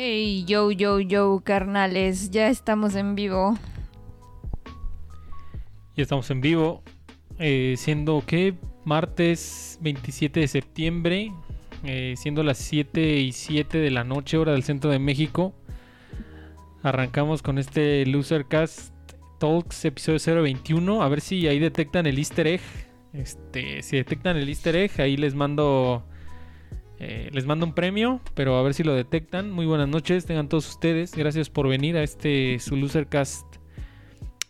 Hey, yo, yo, yo, carnales, ya estamos en vivo. Ya estamos en vivo, eh, siendo que martes 27 de septiembre, eh, siendo las 7 y 7 de la noche, hora del centro de México. Arrancamos con este Losercast Talks episodio 021. A ver si ahí detectan el easter egg. Este, si detectan el easter egg, ahí les mando eh, les mando un premio, pero a ver si lo detectan. Muy buenas noches, tengan todos ustedes. Gracias por venir a este su Losercast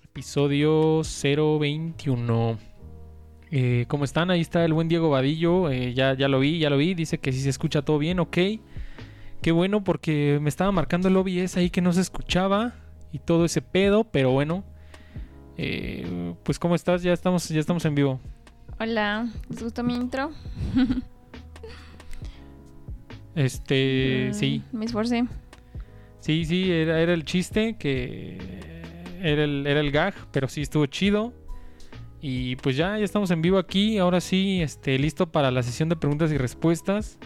episodio 021. Eh, ¿Cómo están? Ahí está el buen Diego Vadillo. Eh, ya, ya lo vi, ya lo vi. Dice que si se escucha todo bien, ok. Qué bueno porque me estaba marcando el OBS ahí que no se escuchaba y todo ese pedo, pero bueno. Eh, pues ¿cómo estás? Ya estamos, ya estamos en vivo. Hola, ¿les gustó mi intro? Este, Mm, sí. Me esforcé. Sí, sí, era, era el chiste, que era el, era el gag, pero sí estuvo chido. Y pues ya, ya estamos en vivo aquí. Ahora sí, este, listo para la sesión de preguntas y respuestas.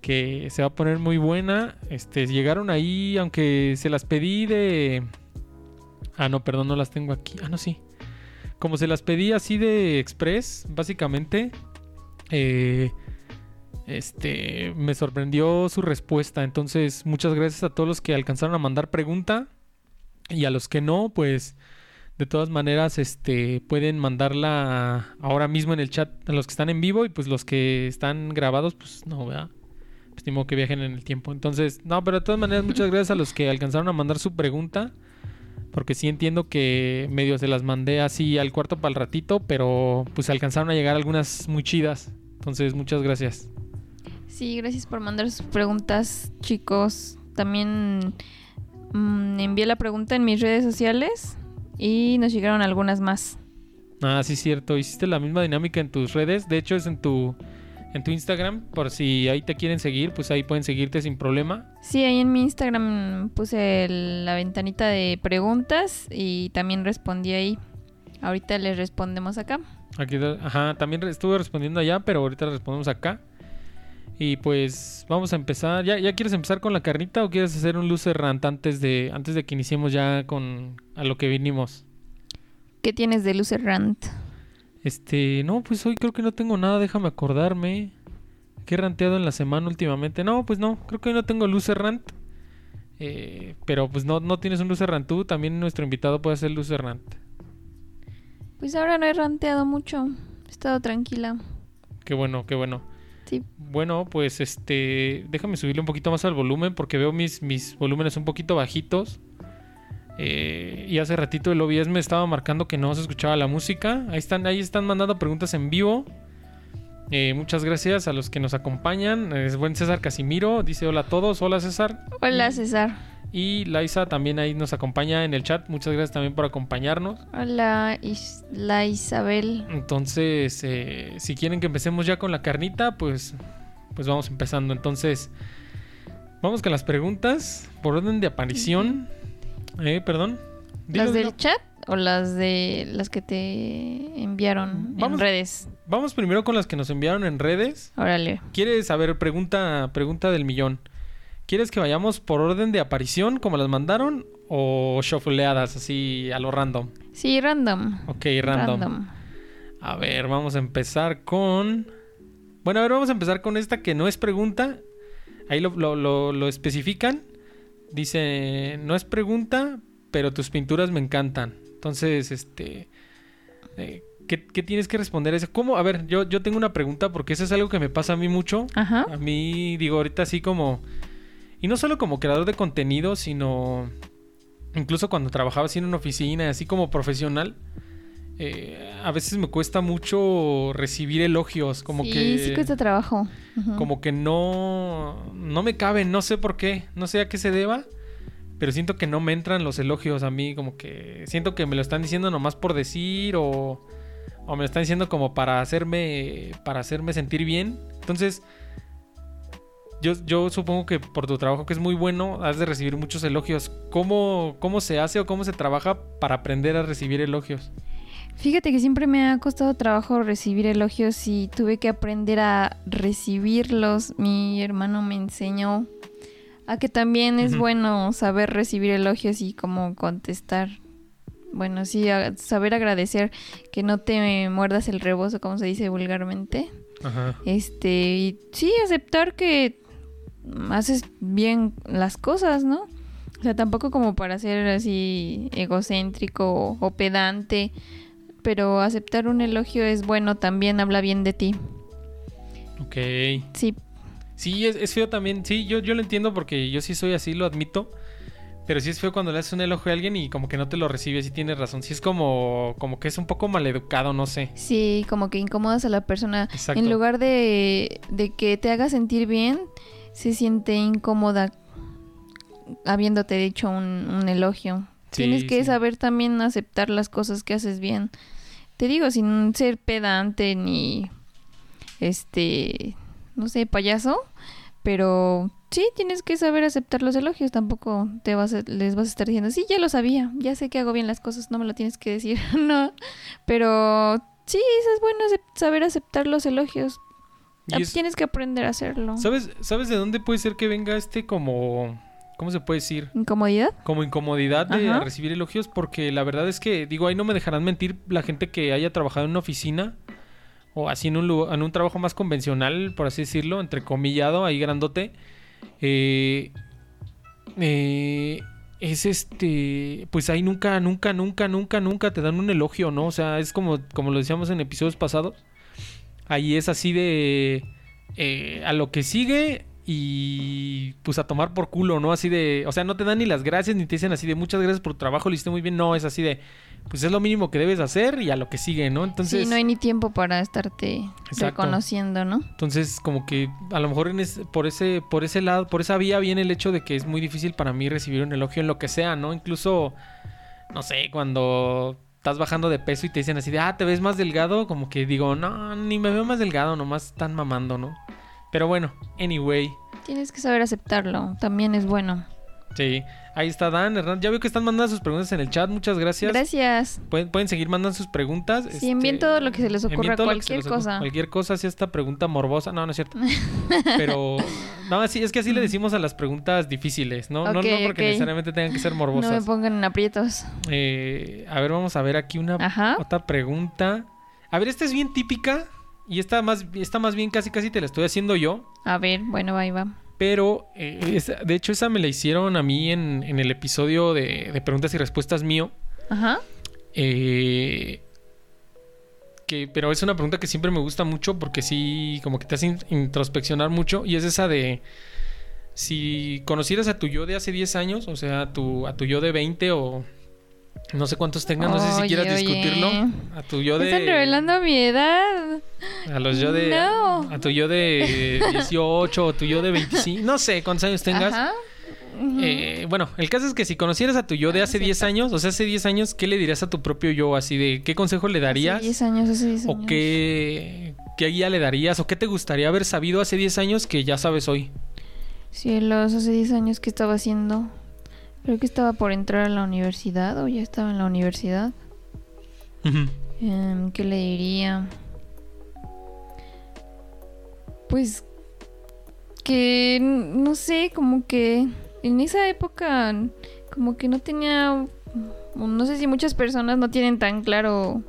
Que se va a poner muy buena. Este, llegaron ahí, aunque se las pedí de. Ah, no, perdón, no las tengo aquí. Ah, no, sí. Como se las pedí así de express, básicamente. Eh, este, me sorprendió su respuesta. Entonces, muchas gracias a todos los que alcanzaron a mandar pregunta. Y a los que no, pues, de todas maneras, este, pueden mandarla ahora mismo en el chat a los que están en vivo. Y pues los que están grabados, pues no, ¿verdad? Pues ni modo que viajen en el tiempo. Entonces, no, pero de todas maneras, muchas gracias a los que alcanzaron a mandar su pregunta. Porque sí entiendo que medio se las mandé así al cuarto para el ratito, pero pues alcanzaron a llegar algunas muy chidas. Entonces, muchas gracias. Sí, gracias por mandar sus preguntas, chicos. También mm, envié la pregunta en mis redes sociales y nos llegaron algunas más. Ah, sí, cierto. Hiciste la misma dinámica en tus redes. De hecho, es en tu, en tu Instagram. Por si ahí te quieren seguir, pues ahí pueden seguirte sin problema. Sí, ahí en mi Instagram puse el- la ventanita de preguntas y también respondí ahí. Ahorita les respondemos acá. Aquí, ajá, también estuve respondiendo allá, pero ahorita respondemos acá. Y pues vamos a empezar. ¿Ya, ¿Ya quieres empezar con la carnita o quieres hacer un loser rant antes de, antes de que iniciemos ya con a lo que vinimos? ¿Qué tienes de Loser Rant? Este, no, pues hoy creo que no tengo nada, déjame acordarme. ¿Qué he ranteado en la semana últimamente? No, pues no, creo que hoy no tengo loser rant. Eh, pero pues no, no tienes un loser rant tú, también nuestro invitado puede hacer loser rant. Pues ahora no he ranteado mucho. He estado tranquila. Qué bueno, qué bueno. Sí. Bueno, pues este, déjame subirle un poquito más al volumen porque veo mis, mis volúmenes un poquito bajitos. Eh, y hace ratito el OBS me estaba marcando que no se escuchaba la música. Ahí están, ahí están mandando preguntas en vivo. Eh, muchas gracias a los que nos acompañan. Es buen César Casimiro. Dice hola a todos. Hola César. Hola, César. Y Laisa también ahí nos acompaña en el chat. Muchas gracias también por acompañarnos. Hola, la Isabel. Entonces, eh, si quieren que empecemos ya con la carnita, pues, pues vamos empezando. Entonces, vamos con las preguntas por orden de aparición. Eh, perdón. Dilo, ¿Las del dilo. chat o las de las que te enviaron Vamos. en redes? Vamos primero con las que nos enviaron en redes. Órale. ¿Quieres saber pregunta pregunta del millón? ¿Quieres que vayamos por orden de aparición como las mandaron o shuffleadas así a lo random? Sí, random. Ok, random. A ver, vamos a empezar con. Bueno, a ver, vamos a empezar con esta que no es pregunta. Ahí lo, lo- lo- lo especifican. Dice, no es pregunta, pero tus pinturas me encantan. Entonces, este... eh, ¿qué, qué tienes que responder a eso? ¿Cómo? A ver, yo, yo tengo una pregunta porque eso es algo que me pasa a mí mucho. Ajá. A mí, digo, ahorita así como... Y no solo como creador de contenido, sino... Incluso cuando trabajaba así en una oficina, así como profesional. eh, a veces me cuesta mucho recibir elogios. Como sí, que... sí cuesta trabajo. Como que no... No me caben, no sé por qué. No sé a qué se deba. Pero siento que no me entran los elogios a mí. Como que siento que me lo están diciendo nomás por decir o... O me lo están diciendo como para hacerme... Para hacerme sentir bien. Entonces... Yo, yo supongo que por tu trabajo que es muy bueno, has de recibir muchos elogios. ¿Cómo, ¿Cómo se hace o cómo se trabaja para aprender a recibir elogios? Fíjate que siempre me ha costado trabajo recibir elogios y tuve que aprender a recibirlos. Mi hermano me enseñó A que también es bueno saber recibir elogios y cómo contestar. Bueno, sí, saber agradecer que no te muerdas el rebozo, como se dice vulgarmente. Ajá. Este, y sí, aceptar que haces bien las cosas, ¿no? O sea, tampoco como para ser así egocéntrico o, pedante, pero aceptar un elogio es bueno, también habla bien de ti. Ok. Sí, Sí, es, es feo también. Sí, yo, yo lo entiendo porque yo sí soy así, lo admito. Pero sí es feo cuando le haces un elogio a alguien y como que no te lo recibe, sí tienes razón. Sí es como, como que es un poco maleducado, no sé. sí, como que incomodas a la persona. Exacto. En lugar de, de que te haga sentir bien, se siente incómoda habiéndote dicho un, un elogio. Sí, Tienes que sí. saber también aceptar las cosas que haces bien. Te digo, sin ser pedante ni este, no sé, payaso, pero sí tienes que saber aceptar los elogios. Tampoco te vas a- les vas a estar diciendo, sí, ya lo sabía, ya sé que hago bien las cosas, no me lo tienes que decir, no. Pero sí, eso es bueno saber aceptar los elogios. Y es- Tienes que aprender a hacerlo. ¿sabes, ¿Sabes de dónde puede ser que venga este como... ¿Cómo se puede decir? ¿Incomodidad? Como incomodidad de Ajá. recibir elogios porque la verdad es que, digo, ahí no me dejarán mentir la gente que haya trabajado en una oficina o así en un, lu- en un trabajo más convencional, por así decirlo, entrecomillado, ahí grandote. eh, eh, es este, pues ahí nunca, nunca, nunca, nunca, nunca te dan un elogio, ¿no? O sea, es como, como lo decíamos en episodios pasados. Ahí es así de eh, a lo que sigue y pues a tomar por culo, ¿no? Así de, o sea, no te dan ni las gracias ni te dicen así de muchas gracias por tu trabajo, lo hiciste muy bien, no, es así de, pues es lo mínimo que debes hacer y a lo que sigue, ¿no? Entonces, sí, no hay ni tiempo para estarte Exacto. reconociendo, ¿no? entonces como que a lo mejor en es- por ese por ese lado, por esa vía viene el hecho de que es muy difícil para mí recibir un elogio en lo que sea, ¿no? Incluso no sé, cuando estás bajando de peso y te dicen así de, "Ah, te ves más delgado", como que digo, "No, ni me veo más delgado, nomás están mamando, ¿no?" Pero bueno, anyway, Tienes que saber aceptarlo, también es bueno. Sí, ahí está Dan, Hernán. Ya veo que están mandando sus preguntas en el chat. Muchas gracias. Gracias. Pueden, pueden seguir mandando sus preguntas. Sí, envíen todo lo que se les ocurra, cualquier les ocurra. cosa. Cualquier cosa, si esta pregunta morbosa. No, no es cierto. Pero, no, así, es que así le decimos a las preguntas difíciles, ¿no? no, no porque necesariamente tengan que ser No me morbosas. pongan en aprietos. Eh, a ver, vamos a ver aquí una Ajá. otra pregunta. A ver, esta es bien típica. Y esta más, esta más bien casi casi te la estoy haciendo yo. A ver, bueno, ahí va. Pero, eh, esa- de hecho, esa me la hicieron a mí en, en el episodio de, de preguntas y respuestas mío. Ajá. Eh, que, pero es una pregunta que siempre me gusta mucho porque sí, como que te hace in- introspeccionar mucho. Y es esa de si conocieras a tu yo de hace 10 años, o sea, a tu, a tu yo de 20 o no sé cuántos tengas, no sé si quieras oye. discutirlo. A tu yo de. Están revelando mi edad. A los yo de. No. A tu yo de 18 o tu yo de 25. No sé cuántos años tengas. Ajá. Eh, bueno, el caso es que si conocieras a tu yo de Ah, hace 10 años, o sea, hace 10 años, ¿qué le dirías a tu propio yo? Así de, ¿qué consejo le darías? Hace 10 años, hace 10 años. ¿O qué, qué guía le darías? ¿O qué te gustaría haber sabido hace 10 años que ya sabes hoy? Cielos, hace 10 años que estaba haciendo. Creo que estaba por entrar a la universidad o ya estaba en la universidad. Em, ¿Qué le diría? Pues que no sé, como que en esa época como que no tenía no sé si muchas personas no tienen tan claro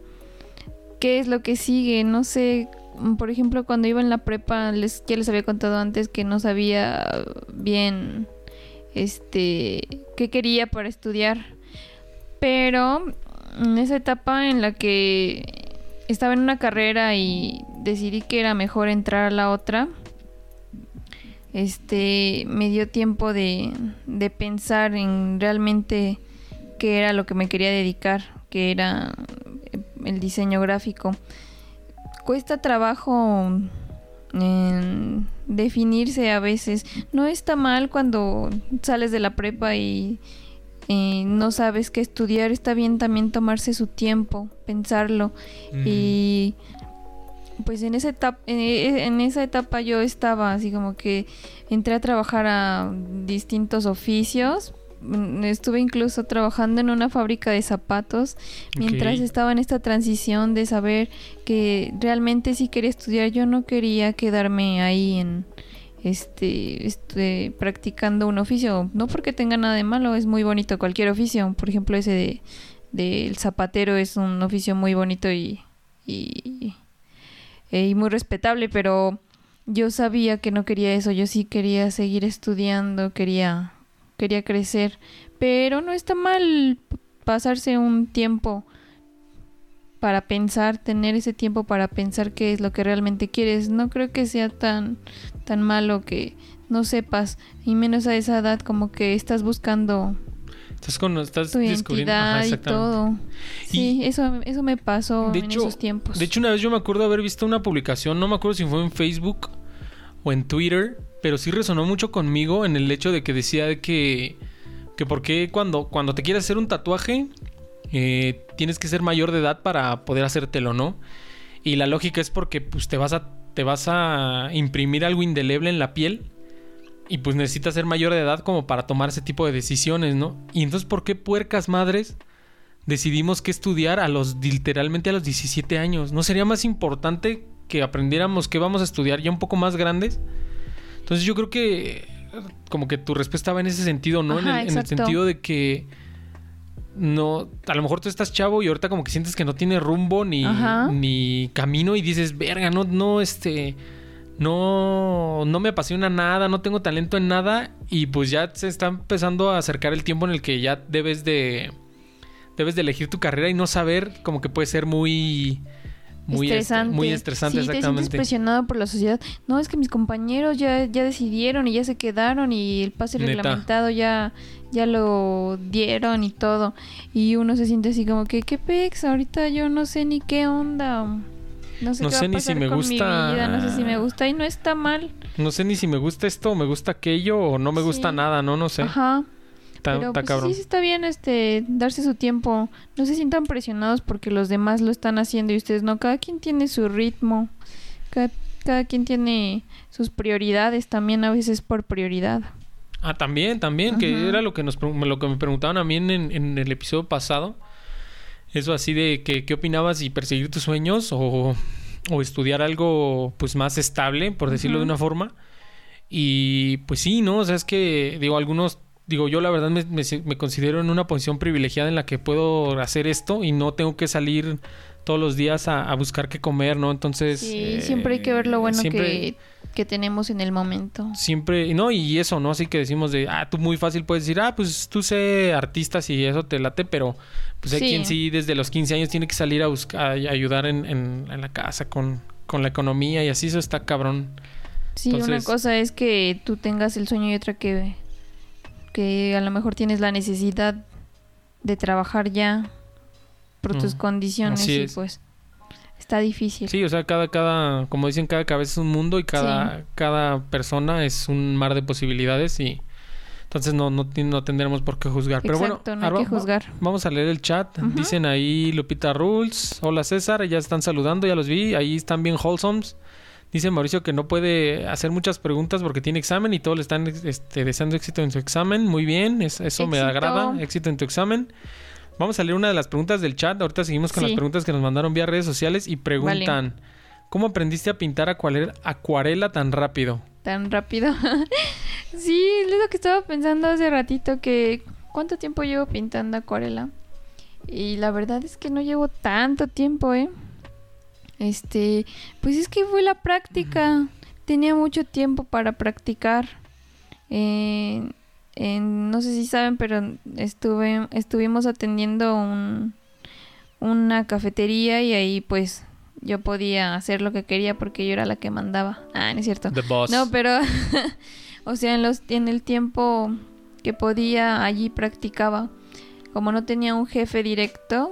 qué es lo que sigue, no sé, por ejemplo, cuando iba en la prepa les ya les había contado antes que no sabía bien este qué quería para estudiar. Pero en esa etapa en la que estaba en una carrera y decidí que era mejor entrar a la otra, este me dio tiempo de, de pensar en realmente qué era lo que me quería dedicar, que era el diseño gráfico. Cuesta trabajo en definirse a veces. No está mal cuando sales de la prepa y eh, no sabes qué estudiar. Está bien también tomarse su tiempo, pensarlo. Y pues en esa etapa, en esa etapa yo estaba así como que entré a trabajar a distintos oficios. Mm, Estuve incluso trabajando en una fábrica de zapatos mientras estaba en esta transición de saber que realmente sí quería estudiar. Yo no quería quedarme ahí en, este, este, practicando un oficio. No porque tenga nada de malo, es muy bonito cualquier oficio. Por ejemplo, ese de del zapatero es un oficio muy bonito y, y, y muy respetable, pero yo sabía que no quería eso, yo sí quería seguir estudiando, quería, quería crecer, pero no está mal pasarse un tiempo para pensar, tener ese tiempo para pensar qué es lo que realmente quieres. No creo que sea tan, tan malo que no sepas, y menos a esa edad como que estás buscando Estás con, estás tu descubriendo Ajá, y todo. Sí, eso, eso me pasó De en hecho- esos tiempos. De hecho, una vez yo me acuerdo haber visto una publicación, no me acuerdo si fue en Facebook o en Twitter, pero sí resonó mucho conmigo en el hecho de que decía de que, que por qué cuando, cuando te quieres hacer un tatuaje eh, tienes que ser mayor de edad para poder hacértelo, ¿no? Y la lógica es porque pues, te, vas a, te vas a imprimir algo indeleble en la piel y pues necesitas ser mayor de edad como para tomar ese tipo de decisiones, ¿no? Y entonces, ¿por qué puercas madres decidimos que estudiar a los literalmente a los 17 años? ¿No sería más importante que aprendiéramos que vamos a estudiar ya un poco más grandes? Entonces yo creo que como que tu respuesta va en ese sentido, ¿no? en, el, en el exacto. sentido de que no, a lo mejor tú estás chavo y ahorita como que sientes que no tiene rumbo ni, Ajá. ni camino y dices, verga, no, no, este, no, no me apasiona nada, no tengo talento en nada y pues ya se está empezando a acercar el tiempo en el que ya debes de, debes de elegir tu carrera y no saber como que puede ser muy, muy estresante. muy estresante, sí, te sientes exactamente. presionado por la sociedad. No, es que mis compañeros ya, ya decidieron y ya se quedaron y el pase Neta. reglamentado ya, ya lo dieron y todo. Y uno se siente así como que, ¿qué pex? Ahorita yo no sé ni qué onda. No sé No qué sé va a ni si me con gusta- mi vida, no sé si me gusta y no está mal. No sé ni si me gusta esto o me gusta aquello o no me gusta nada, ¿no? No sé. Ajá. Está, Pero está pues, cabrón. sí, sí está bien este darse su tiempo. No se sientan presionados porque los demás lo están haciendo y ustedes no. Cada quien tiene su ritmo. Cada, cada quien tiene sus prioridades también a veces por prioridad. Ah, también, también, que era lo que nos lo que me preguntaban a mí en, en el episodio pasado. Eso así de que qué opinabas y perseguir tus sueños o, o estudiar algo pues más estable, por decirlo de una forma. Y pues sí, ¿no? O sea, es que digo, algunos digo, yo la verdad me, me, me considero en una posición privilegiada en la que puedo hacer esto y no tengo que salir todos los días a, a buscar qué comer, ¿no? Entonces Sí, eh, siempre hay que ver lo bueno siempre- que, que tenemos en el momento. siempre, no, y eso, ¿no? Así que decimos de, ah, tú muy fácil puedes decir, ah, pues tú sé artistas y eso te late, pero pues hay Sí. quien sí desde los 15 años tiene que salir a buscar, a ayudar en, en- en la casa con, con la economía y así eso está cabrón. Sí, una cosa es que tú tengas el sueño y otra que, que a lo mejor tienes la necesidad de trabajar ya por tus Mm, condiciones así y es. pues está difícil. Sí, o sea, cada, cada, como dicen, cada cabeza es un mundo y cada, cada persona es un mar de posibilidades y entonces no, no, no tendremos por qué juzgar. Pero bueno, no hay que juzgar. Vamos a leer el chat. Dicen ahí Lupita Rules. Hola César, ya están saludando, ya los vi. Ahí están bien wholesomes. Dice Mauricio que no puede hacer muchas preguntas porque tiene examen y todos le están este, deseando éxito en su examen. Muy bien, es- eso me agrada. Éxito en tu examen. Vamos a leer una de las preguntas del chat. Ahorita seguimos con Sí. las preguntas que nos mandaron vía redes sociales y preguntan: ¿Cómo aprendiste a pintar acuarela, acuarela tan rápido? Tan rápido. sí, es lo que estaba pensando hace ratito que cuánto tiempo llevo pintando acuarela. Y la verdad es que no llevo tanto tiempo, ¿eh? Este, pues es que fue la práctica. Tenía mucho tiempo para practicar. Eh, en- no sé si saben, pero estuve, estuvimos atendiendo un, una cafetería y ahí pues yo podía hacer lo que quería porque yo era la que mandaba. Ah, no es cierto. The Boss. No, pero, o sea, en, los, en el tiempo que podía, allí practicaba. Como no tenía un jefe directo,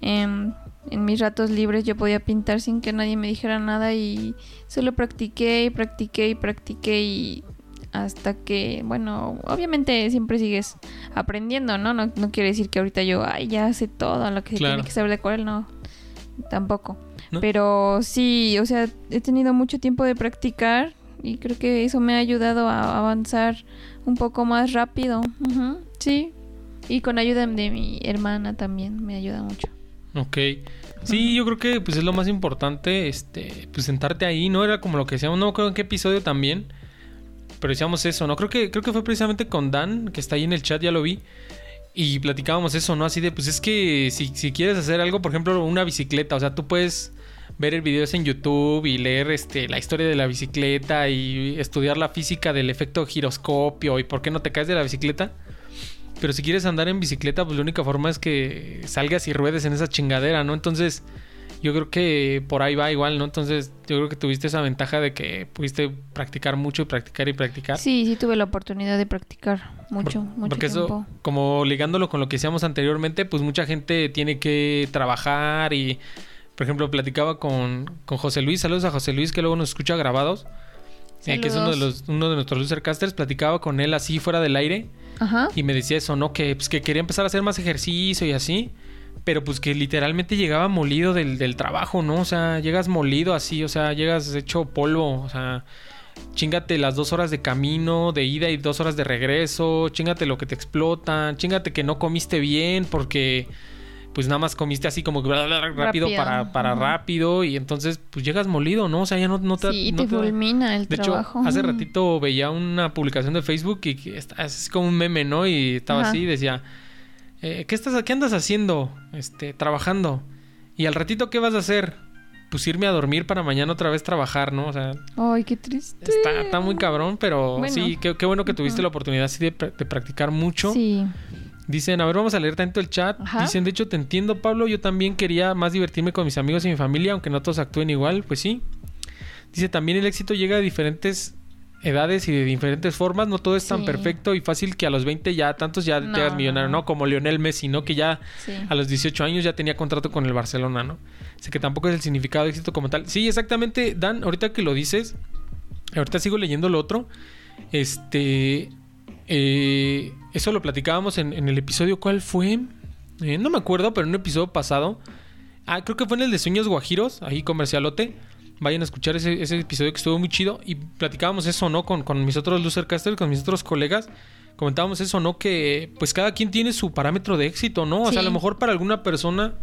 em, en mis ratos libres yo podía pintar sin que nadie me dijera nada y solo practiqué y practiqué y practiqué y hasta que, bueno, obviamente siempre sigues aprendiendo, ¿no? No, no quiere decir que ahorita yo, ay, ya sé todo lo que se Claro. tiene que saber de acuarela, no, tampoco. ¿No? Pero sí, o sea, he tenido mucho tiempo de practicar y creo que eso me ha ayudado a avanzar un poco más rápido. Sí. Y con ayuda de mi hermana también me ayuda mucho. Ok. Sí, yo creo que pues es lo más importante, este, pues sentarte ahí, ¿no? Era como lo que decíamos, no creo en qué episodio también, pero decíamos eso, ¿no? Creo que, creo que fue precisamente con Dan, que está ahí en el chat, ya lo vi. Y platicábamos eso, ¿no? Así de, pues es que si, si quieres hacer algo, por ejemplo, una bicicleta, o sea, tú puedes ver el videos en YouTube y leer este, la historia de la bicicleta y estudiar la física del efecto giroscopio y por qué no te caes de la bicicleta. Pero si quieres andar en bicicleta, pues la única forma es que salgas y ruedes en esa chingadera, ¿no? Entonces, yo creo que por ahí va igual, ¿no? Entonces, yo creo que tuviste esa ventaja de que pudiste practicar mucho y practicar y practicar. Sí, sí tuve la oportunidad de practicar mucho, mucho Porque tiempo. eso, como ligándolo con lo que decíamos anteriormente, pues mucha gente tiene que trabajar y, por ejemplo, platicaba con, con José Luis, saludos a José Luis que luego nos escucha grabados, eh, que es uno de, los, uno de nuestros losercasters, platicaba con él así fuera del aire Ajá. y me decía eso, ¿no? Que, pues, que quería empezar a hacer más ejercicio y así. Pero pues que literalmente llegaba molido del, del trabajo, ¿no? O sea, llegas molido así, o sea, llegas hecho polvo, o sea, chingate las dos horas de camino, de ida y dos horas de regreso, chingate lo que te explotan, chingate que no comiste bien porque pues nada más comiste así como que rápido, Rápido. para, para rápido y entonces pues llegas molido, ¿no? O sea, ya no, no te... sí, no te fulmina el de trabajo. hecho, hace ratito veía una publicación de Facebook y que está- es como un meme, ¿no? Y estaba Ajá. así y decía, eh, ¿qué, estás, ¿qué andas haciendo? Este, trabajando. Y al ratito, ¿qué vas a hacer? Pues irme a dormir para mañana otra vez trabajar, ¿no? O sea, Ay, qué triste. está, está muy cabrón, pero Bueno. sí, qué, qué bueno que tuviste la oportunidad así de, de practicar mucho. Sí. Dicen, a ver, vamos a leer tanto el chat. Ajá. Dicen, de hecho, te entiendo, Pablo. Yo también quería más divertirme con mis amigos y mi familia, aunque no todos actúen igual, pues sí. Dice, también el éxito llega de diferentes edades y de diferentes formas. No todo es tan Sí. perfecto y fácil que a los 20 ya tantos ya te No, hagas millonario, no. Como Lionel Messi, ¿no? Que ya Sí. a los 18 años ya tenía contrato con el Barcelona, ¿no? Sé que tampoco es el significado de éxito como tal. Sí, exactamente, Dan, ahorita que lo dices, ahorita sigo leyendo lo otro. Este. eh, eso lo platicábamos en, en el episodio. ¿Cuál fue? Eh, no me acuerdo, pero en un episodio pasado. Ah, creo que fue en el de Sueños Guajiros, ahí comercialote. Vayan a escuchar ese, ese episodio que estuvo muy chido. Y platicábamos eso, ¿no? Con, con mis otros losercasters, con mis otros colegas. Comentábamos eso, ¿no? Que pues cada quien tiene su parámetro de éxito, ¿no? O sea, a lo mejor para alguna persona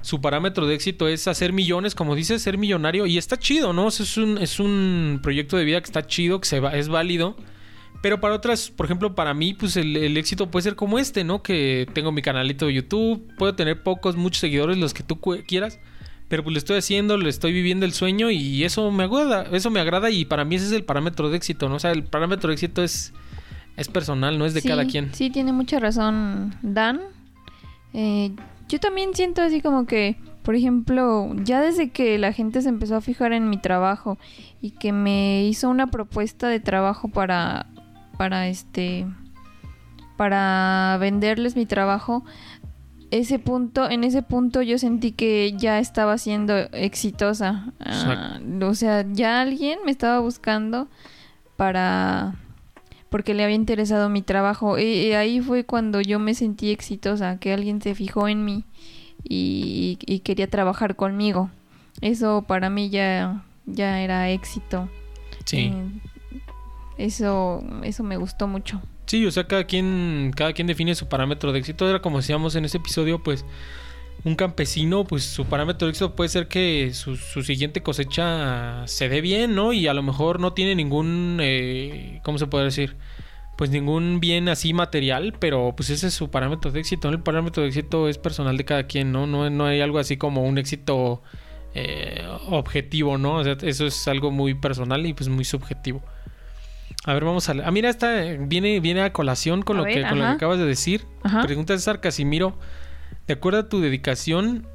su parámetro de éxito es hacer millones, como dices, ser millonario. Y está chido, ¿no? O sea, es, un, es un proyecto de vida que está chido, que se va, es válido. Pero para otras, por ejemplo, para mí, pues el, el éxito puede ser como este, ¿no? Que tengo mi canalito de YouTube, puedo tener pocos, muchos seguidores, los que tú quieras. Pero pues lo estoy haciendo, le estoy viviendo el sueño y eso me agrada, eso me agrada y para mí ese es el parámetro de éxito, ¿no? O sea, el parámetro de éxito es, es personal, no es de Sí, cada quien. Sí, tiene mucha razón Dan. Eh, yo también siento así como que, por ejemplo, ya desde que la gente se empezó a fijar en mi trabajo y que me hizo una propuesta de trabajo para, para este, para venderles mi trabajo, ese punto, en ese punto yo sentí que ya estaba siendo exitosa. Ah, o sea, ya alguien me estaba buscando para porque le había interesado mi trabajo. Y, y ahí fue cuando yo me sentí exitosa, que alguien se fijó en mí y, y quería trabajar conmigo. Eso para mí ya, ya era éxito. Sí. Eh, eso, eso me gustó mucho. Sí, o sea, cada quien, cada quien define su parámetro de éxito. Era como decíamos en ese episodio, pues, un campesino, pues su parámetro de éxito puede ser que su, su siguiente cosecha se dé bien, ¿no? Y a lo mejor no tiene ningún, eh, ¿cómo se puede decir? Pues ningún bien así material, pero pues ese es su parámetro de éxito. El parámetro de éxito es personal de cada quien, ¿no? No, no hay algo así como un éxito eh, objetivo, ¿no? O sea, eso es algo muy personal y pues muy subjetivo. A ver, vamos a... Ah, mira, esta eh, viene, viene a colación con, A lo, ver, que, con lo que acabas de decir. Ajá. Pregunta César Casimiro. De acuerdo a tu dedicación...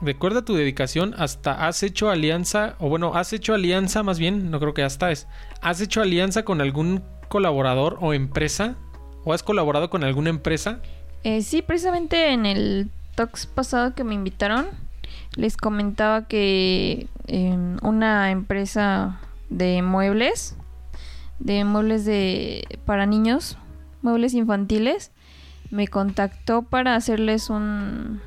De acuerdo a tu dedicación, hasta has hecho alianza, o bueno, has hecho alianza más bien, no creo que hasta es. ¿Has hecho alianza con algún colaborador o empresa? ¿O has colaborado con alguna empresa? Eh, sí, precisamente en el talks pasado que me invitaron, les comentaba que eh, una empresa de muebles, de muebles de para niños, muebles infantiles, me contactó para hacerles un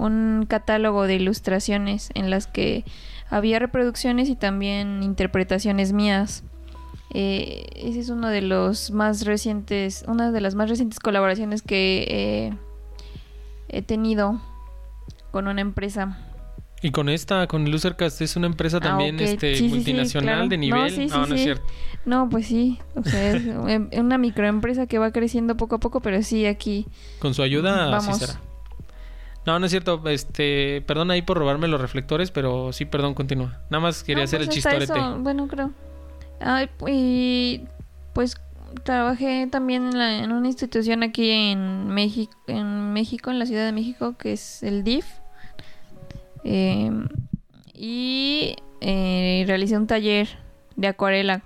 un catálogo de ilustraciones en las que había reproducciones y también interpretaciones mías. Eh, ese es uno de los más recientes, una de las más recientes colaboraciones que eh, he tenido con una empresa. Y con esta, con Lucercast, es una empresa Ah, también este, Sí, sí, sí, multinacional claro. de No, nivel. sí, sí, no, no es cierto. No, pues sí. O sea, es em- una microempresa que va creciendo poco a poco, pero sí aquí. Con su ayuda, así Vamos. será. No, no es cierto. Este, perdón ahí por robarme los reflectores, pero sí, perdón, continúa. Nada más quería No, hacer pues el chistorete. eso, bueno, creo. Ay, y pues trabajé también en, la- en una institución aquí en México, en México, en la Ciudad de México, que es el DIF. Eh, y eh, realicé un taller de acuarela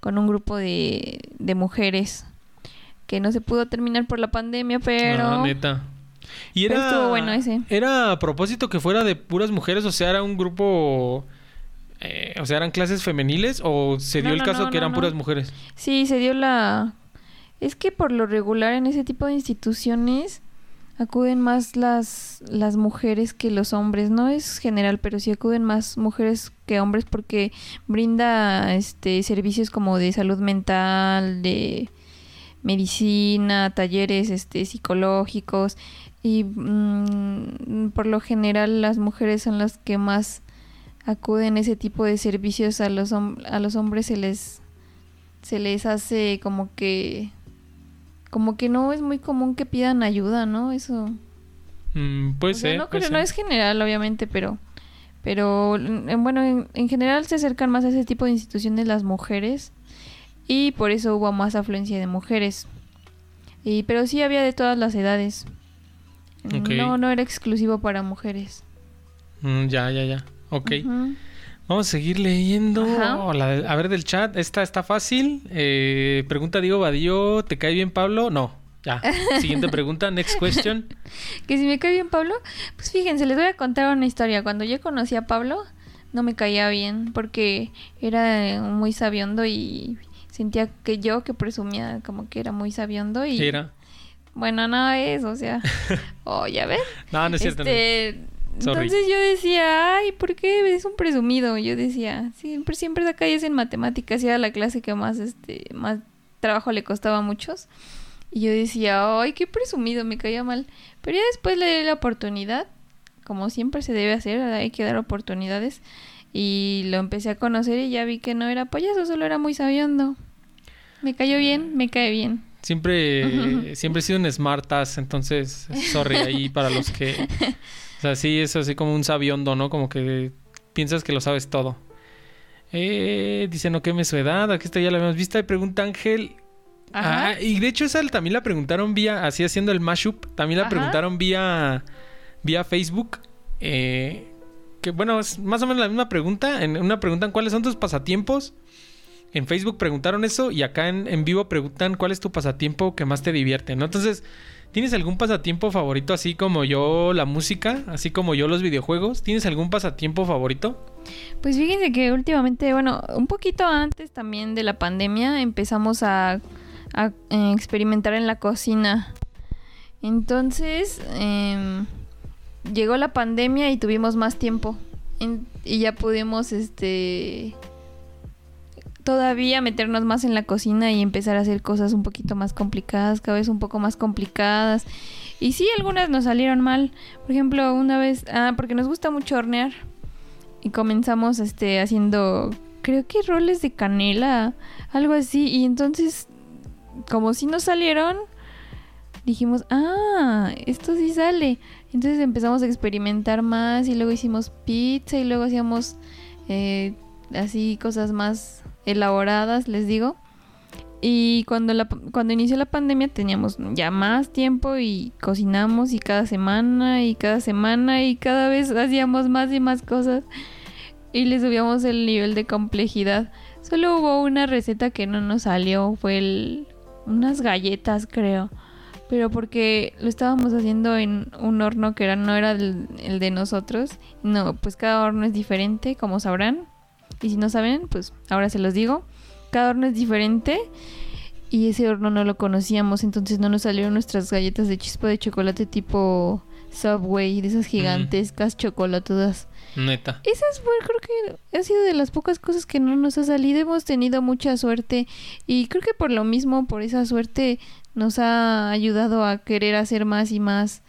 con un grupo de, de mujeres que no se pudo terminar por la pandemia, pero... Ah, neta. Y era. estuvo bueno ese. Era a propósito que fuera de puras mujeres, o sea, era un grupo. eh, o sea, eran clases femeniles, o se dio No, el no, caso no, que eran puras mujeres. Sí, se dio la... Es que por lo regular en ese tipo de instituciones acuden más las, las mujeres que los hombres. No es general, pero sí acuden más mujeres que hombres porque brinda este servicios como de salud mental, de medicina, talleres este psicológicos y mm, por lo general las mujeres son las que más acuden a ese tipo de servicios a los a los hombres se les se les hace como que como que no es muy común que pidan ayuda, ¿no? Eso Mm, puede o sea, ser. no, puede no es general, obviamente, pero pero en- bueno, en, en general se acercan más a ese tipo de instituciones las mujeres y por eso hubo más afluencia de mujeres. Y pero sí había de todas las edades. Ok. No no era exclusivo para mujeres. Mm, ya, ya, ya. Ok. Ujú. Vamos a seguir leyendo. La a ver, del chat. Esta está fácil. Eh, pregunta Diego Badío. ¿Te cae bien Pablo? No. Ya. Siguiente pregunta. Next question. Que si me cae bien Pablo, pues fíjense, les voy a contar una historia. Cuando yo conocí a Pablo, no me caía bien porque era muy sabiondo y sentía que yo que presumía como que era muy sabiondo y Era. bueno, no es, o sea, oh, ya ves. No, no es cierto. Este, Sorry. entonces yo decía, ay, ¿por qué es un presumido? Yo decía, siempre, siempre saca 10 en matemáticas y era la clase que más, este, más trabajo le costaba a muchos. Y yo decía, ay, qué presumido, me caía mal. Pero ya después le di la oportunidad, como siempre se debe hacer, hay que dar oportunidades. Y lo empecé a conocer y ya vi que no era payaso, solo era muy sabiondo. Me cayó bien, me cae bien. Siempre, siempre he sido un smart ass, entonces, sorry ahí para los que... O sea, sí, es así como un sabiondo, ¿no? Como que piensas que lo sabes todo. Eh, dice, no queme su edad, aquí está, ya la habíamos visto. Y pregunta Ángel... Ajá. Ah, y de hecho esa también la preguntaron vía, así haciendo el mashup, también la Ajá. preguntaron vía, vía Facebook. eh, que bueno, es más o menos la misma pregunta. En una preguntan cuáles son tus pasatiempos. En Facebook preguntaron eso y acá en, en vivo preguntan cuál es tu pasatiempo que más te divierte, ¿no? Entonces, ¿tienes algún pasatiempo favorito así como yo la música, así como yo los videojuegos? ¿Tienes algún pasatiempo favorito? Pues fíjense que últimamente, bueno, un poquito antes también de la pandemia empezamos a, eh, experimentar en la cocina. Entonces, em, llegó la pandemia y tuvimos más tiempo. Y ya pudimos, este, todavía meternos más en la cocina y empezar a hacer cosas un poquito más complicadas, cada vez un poco más complicadas. Y sí, algunas nos salieron mal. Por ejemplo, una vez, ah, porque nos gusta mucho hornear y comenzamos este haciendo creo que roles de canela algo así y entonces como si nos salieron dijimos ah esto sí sale entonces empezamos a experimentar más y luego hicimos pizza y luego hacíamos eh, así cosas más elaboradas les digo y cuando la cuando inició la pandemia teníamos ya más tiempo y cocinamos y cada semana y cada semana y cada vez hacíamos más y más cosas y le subíamos el nivel de complejidad. Solo hubo una receta que no nos salió, fue unas galletas creo, pero porque lo estábamos haciendo en un horno que era, no era el de nosotros. No, pues cada horno es diferente, como sabrán. Y si no saben, pues ahora se los digo. Cada horno es diferente y ese horno no lo conocíamos, entonces no nos salieron nuestras galletas de chispa de chocolate tipo Subway, de esas gigantescas chocolatudas. Neta. Esas fue, creo que ha sido de las pocas cosas que no nos ha salido. Hemos tenido mucha suerte y creo que por lo mismo, por esa suerte, nos ha ayudado a querer hacer más y más.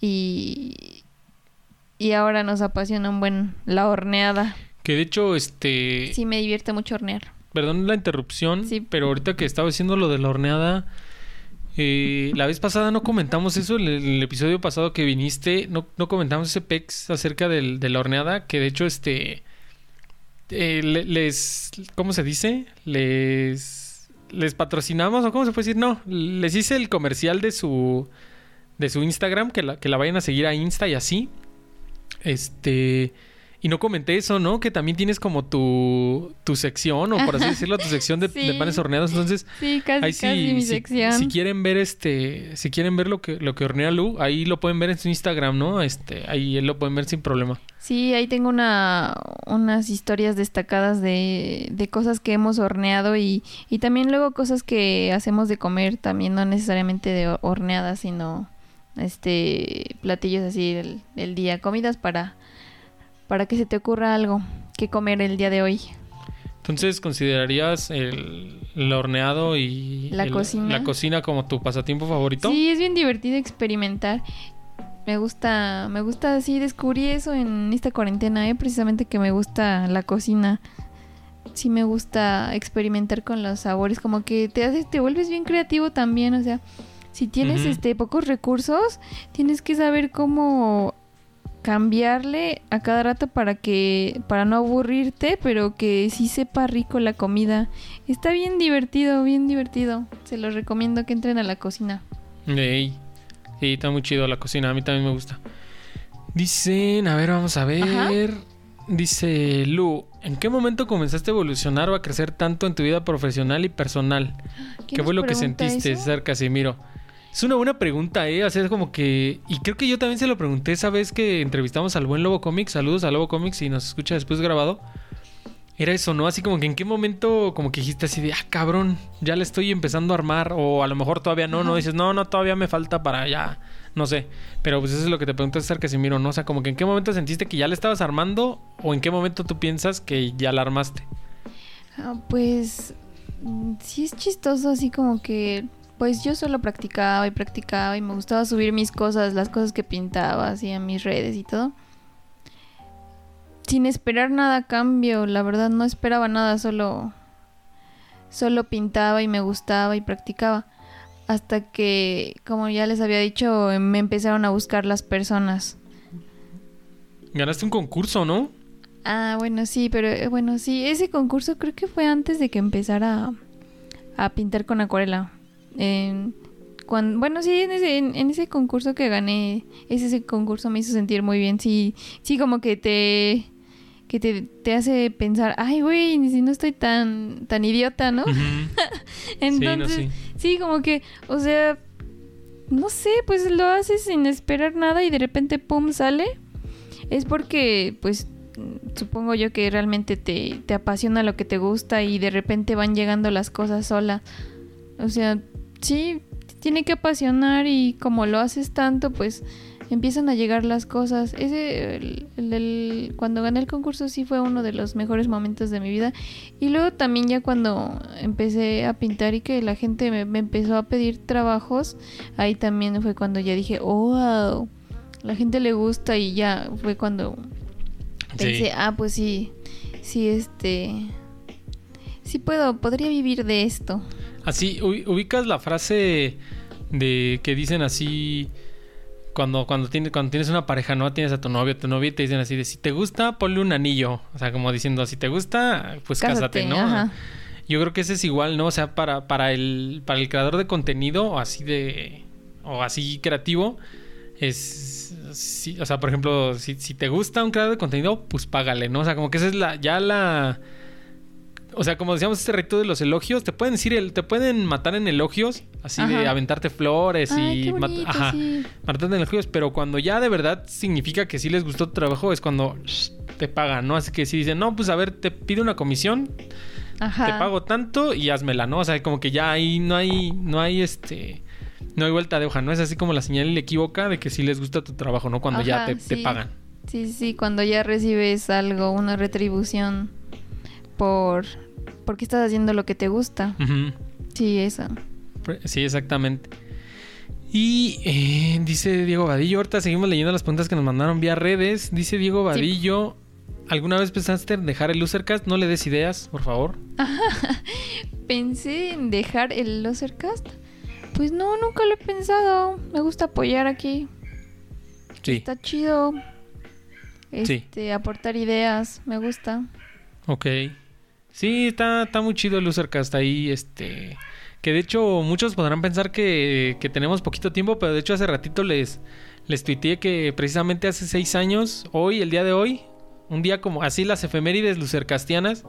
Y, y ahora nos apasiona un buen la horneada. Que de hecho, este... Sí, me divierte mucho hornear. Perdón la interrupción, Sí. pero ahorita que estaba diciendo lo de la horneada, eh, la vez pasada no comentamos eso, el, el episodio pasado que viniste, no, no comentamos ese pex acerca del- de la horneada, que de hecho, este, eh, le- les, ¿cómo se dice? Les, les patrocinamos, o cómo se puede decir, no, les hice el comercial de su, de su Instagram, que la, que la vayan a seguir a Insta y así, este... Y no comenté eso, ¿no? Que también tienes como tu, tu sección, o por así decirlo, tu sección de, panes horneados. Entonces, Sí, casi, ahí sí, casi mi si, sección. si quieren ver este, si quieren ver lo que, lo que hornea Lu, ahí lo pueden ver en su Instagram, ¿no? Este, ahí lo pueden ver sin problema. Sí, ahí tengo una, unas historias destacadas de, de cosas que hemos horneado y, y también luego cosas que hacemos de comer, también no necesariamente de ho- horneadas, sino este platillos así del, del día, comidas para, para que se te ocurra algo que comer el día de hoy. Entonces, ¿considerarías el, el horneado y La el- cocina. la cocina como tu pasatiempo favorito? Sí, es bien divertido experimentar. Me gusta, me gusta así, descubrí eso en esta cuarentena, ¿eh? precisamente que me gusta la cocina. Sí me gusta experimentar con los sabores, como que te haces, te vuelves bien creativo también, o sea, si tienes este pocos recursos, tienes que saber cómo cambiarle a cada rato para que para no aburrirte, pero que sí sepa rico la comida. Está bien divertido, bien divertido. Se los recomiendo que entren a la cocina. Ey. Sí, está muy chido la cocina, a mí también me gusta. Dicen, a ver, vamos a ver. Dice Lu, ¿en qué momento comenzaste a evolucionar o a crecer tanto en tu vida profesional y personal? ¿Qué ¿Quién fue lo que sentiste, eso? César Casimiro? Es una buena pregunta, ¿eh? Hacer como que... Y creo que yo también se lo pregunté esa vez que entrevistamos al buen Lobo Comics. Saludos a Lobo Comics y nos escucha después grabado. Era eso, ¿no? Así como que en qué momento como que dijiste así de, ah, cabrón, ya le estoy empezando a armar. O a lo mejor todavía no, no dices, no, no, todavía me falta para ya. No sé. Pero pues eso es lo que te pregunté, César Casimiro, ¿no? O sea, como que en qué momento sentiste que ya le estabas armando o en qué momento tú piensas que ya la armaste. Ah, pues mm, sí es chistoso, así como que pues yo solo practicaba y practicaba y me gustaba subir mis cosas, las cosas que pintaba así en mis redes y todo. Sin esperar nada a cambio, la verdad no esperaba nada, solo solo pintaba y me gustaba y practicaba. Hasta que, como ya les había dicho, me empezaron a buscar las personas. Ganaste un concurso, ¿no? Ah, bueno, sí, pero eh, bueno, sí, ese concurso creo que fue antes de que empezara a, a pintar con acuarela. En- bueno, sí, en ese, en, en ese concurso que gané, ese, ese concurso me hizo sentir muy bien. Sí, sí, como que te que te, te hace pensar, ay, güey, ni si no estoy tan tan idiota, ¿no? Entonces, sí, no, sí. sí, como que, o sea, no sé, pues lo haces sin esperar nada y de repente, pum, sale. Es porque, pues, supongo yo que realmente te, te apasiona lo que te gusta y de repente van llegando las cosas sola. O sea, sí, tiene que apasionar y como lo haces tanto, pues empiezan a llegar las cosas. Ese, el, el del- cuando gané el concurso sí fue uno de los mejores momentos de mi vida. Y luego también ya cuando empecé a pintar y que la gente me, me empezó a pedir trabajos, ahí también fue cuando ya dije, oh, wow, la gente le gusta y ya fue cuando pensé, Sí. ah, pues sí, sí, este, sí puedo, podría vivir de esto. Así, ubi- ubicas la frase de que dicen así cuando, cuando, tienes, cuando tienes una pareja, ¿no? Tienes a tu novio, tu novia y te dicen así de si te gusta, ponle un anillo. O sea, como diciendo, si te gusta, pues cásate, ¿no? ajá. Yo creo que ese es igual, ¿no? O sea, para, para el, para el creador de contenido o así de. o así creativo, es. sí, o sea, por ejemplo, si, si te gusta un creador de contenido, pues págale, ¿no? O sea, como que esa es la. ya la. O sea, como decíamos, este reto de los elogios, te pueden decir, el, te pueden matar en elogios, así de aventarte flores Ay, y bonito, ajá, sí. matarte en elogios, pero cuando ya de verdad significa que sí les gustó tu trabajo, es cuando shh, te pagan, ¿no? Así que si dicen, no, pues a ver, te pido una comisión, Ajá. te pago tanto y házmela, ¿no? O sea, como que ya ahí no hay, no hay este, no hay vuelta de hoja, ¿no? Es así como la señal equívoca de que sí les gusta tu trabajo, ¿no? Cuando ya Ajá, te, te sí. pagan. Sí, sí, cuando ya recibes algo, una retribución por porque estás haciendo lo que te gusta. Sí, eso. Sí, exactamente. Y eh, dice Diego Vadillo, ahorita seguimos leyendo las preguntas que nos mandaron vía redes. Dice Diego Vadillo, ¿alguna vez pensaste en dejar el Losercast? No le des ideas, por favor. Pensé en dejar el Losercast. Pues no, nunca lo he pensado. Me gusta apoyar aquí. Sí. Está chido. Sí. Este, aportar ideas, me gusta. Ok. Sí, está, está muy chido el Losercast ahí, este... Que de hecho muchos podrán pensar que, que tenemos poquito tiempo, pero de hecho hace ratito les, les tuiteé que precisamente hace seis años, hoy, el día de hoy, un día como así las efemérides lucercastianas,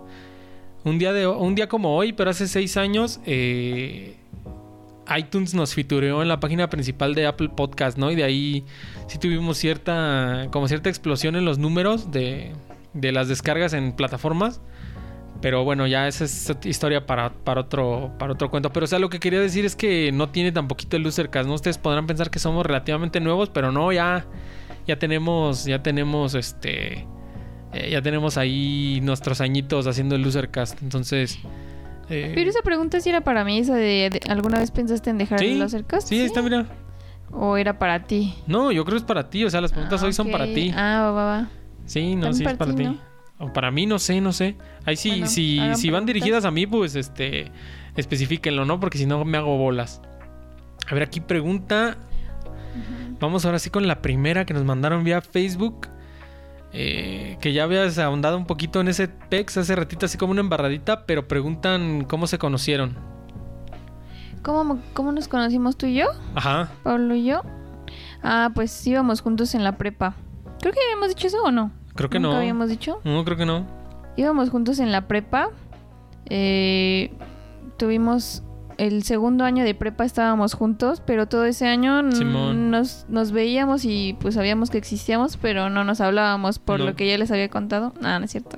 un día, de, un día como hoy, pero hace seis años, eh, iTunes nos fitureó en la página principal de Apple Podcast, ¿no? Y de ahí sí tuvimos cierta, como cierta explosión en los números de, de las descargas en plataformas. Pero bueno, ya esa es historia para, para, otro, para otro cuento. Pero o sea, lo que quería decir es que no tiene tan poquito el Losercast, ¿no? Ustedes podrán pensar que somos relativamente nuevos, pero no, ya, ya tenemos, ya tenemos este. eh, ya tenemos ahí nuestros añitos haciendo el Losercast. Entonces. eh, Pero esa pregunta sí era para mí, esa de, de- ¿alguna vez pensaste en dejar sí, el Losercast? sí, ahí está, mira. ¿O era para ti? No, yo creo que es para ti. O sea, las preguntas Ah, hoy son para ti. Ah, va, va, va. Sí, no, También sí es para ti, ti. ¿no? O para mí, no sé, no sé. Ahí sí, Bueno, si, van dirigidas a mí, pues este, especifíquenlo, ¿no? Porque si no me hago bolas. A ver, aquí pregunta. Vamos ahora sí con la primera que nos mandaron vía Facebook. Eh, que ya habías ahondado un poquito en ese pex hace ratito, así como una embarradita, pero preguntan cómo se conocieron. ¿Cómo, ¿Cómo nos conocimos tú y yo? Ajá. Pablo y yo. Ah, pues íbamos juntos en la prepa. Creo que habíamos dicho eso o no. Creo que ¿Nunca no. habíamos dicho? No, creo que no. Íbamos juntos en la prepa. Eh, tuvimos el segundo año de prepa estábamos juntos, pero todo ese año nos, nos veíamos y pues sabíamos que existíamos, pero no nos hablábamos por No. lo que ya les había contado. Ah, no es cierto.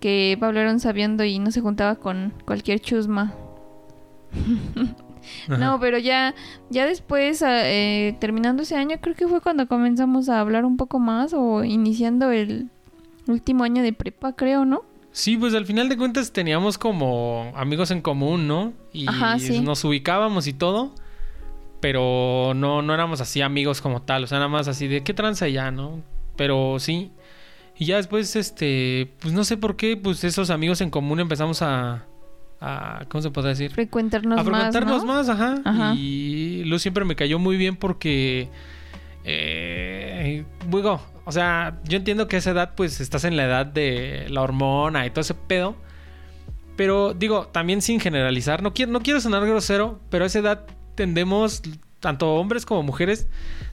Que Pablo era un sabiendo y no se juntaba con cualquier chusma. Ajá. No, pero ya, ya después, ah, eh, terminando ese año, creo que fue cuando comenzamos a hablar un poco más o iniciando el último año de prepa, creo, ¿no? Sí, pues al final de cuentas teníamos como amigos en común, ¿no? Y Ajá, sí. nos ubicábamos y todo, pero no, no éramos así amigos como tal, o sea, nada más así de qué tranza ya, ¿no? Pero sí. Y ya después, este, pues no sé por qué, pues esos amigos en común empezamos a, a ¿cómo se puede decir? Frecuentarnos a frecuentarnos más, más. Ajá. Y Luz siempre me cayó muy bien porque, eh, digo, o sea, yo entiendo que a esa edad, pues estás en la edad de la hormona y todo ese pedo. Pero digo, también sin generalizar, no quiero, no quiero sonar grosero, pero a esa edad tendemos, tanto hombres como mujeres,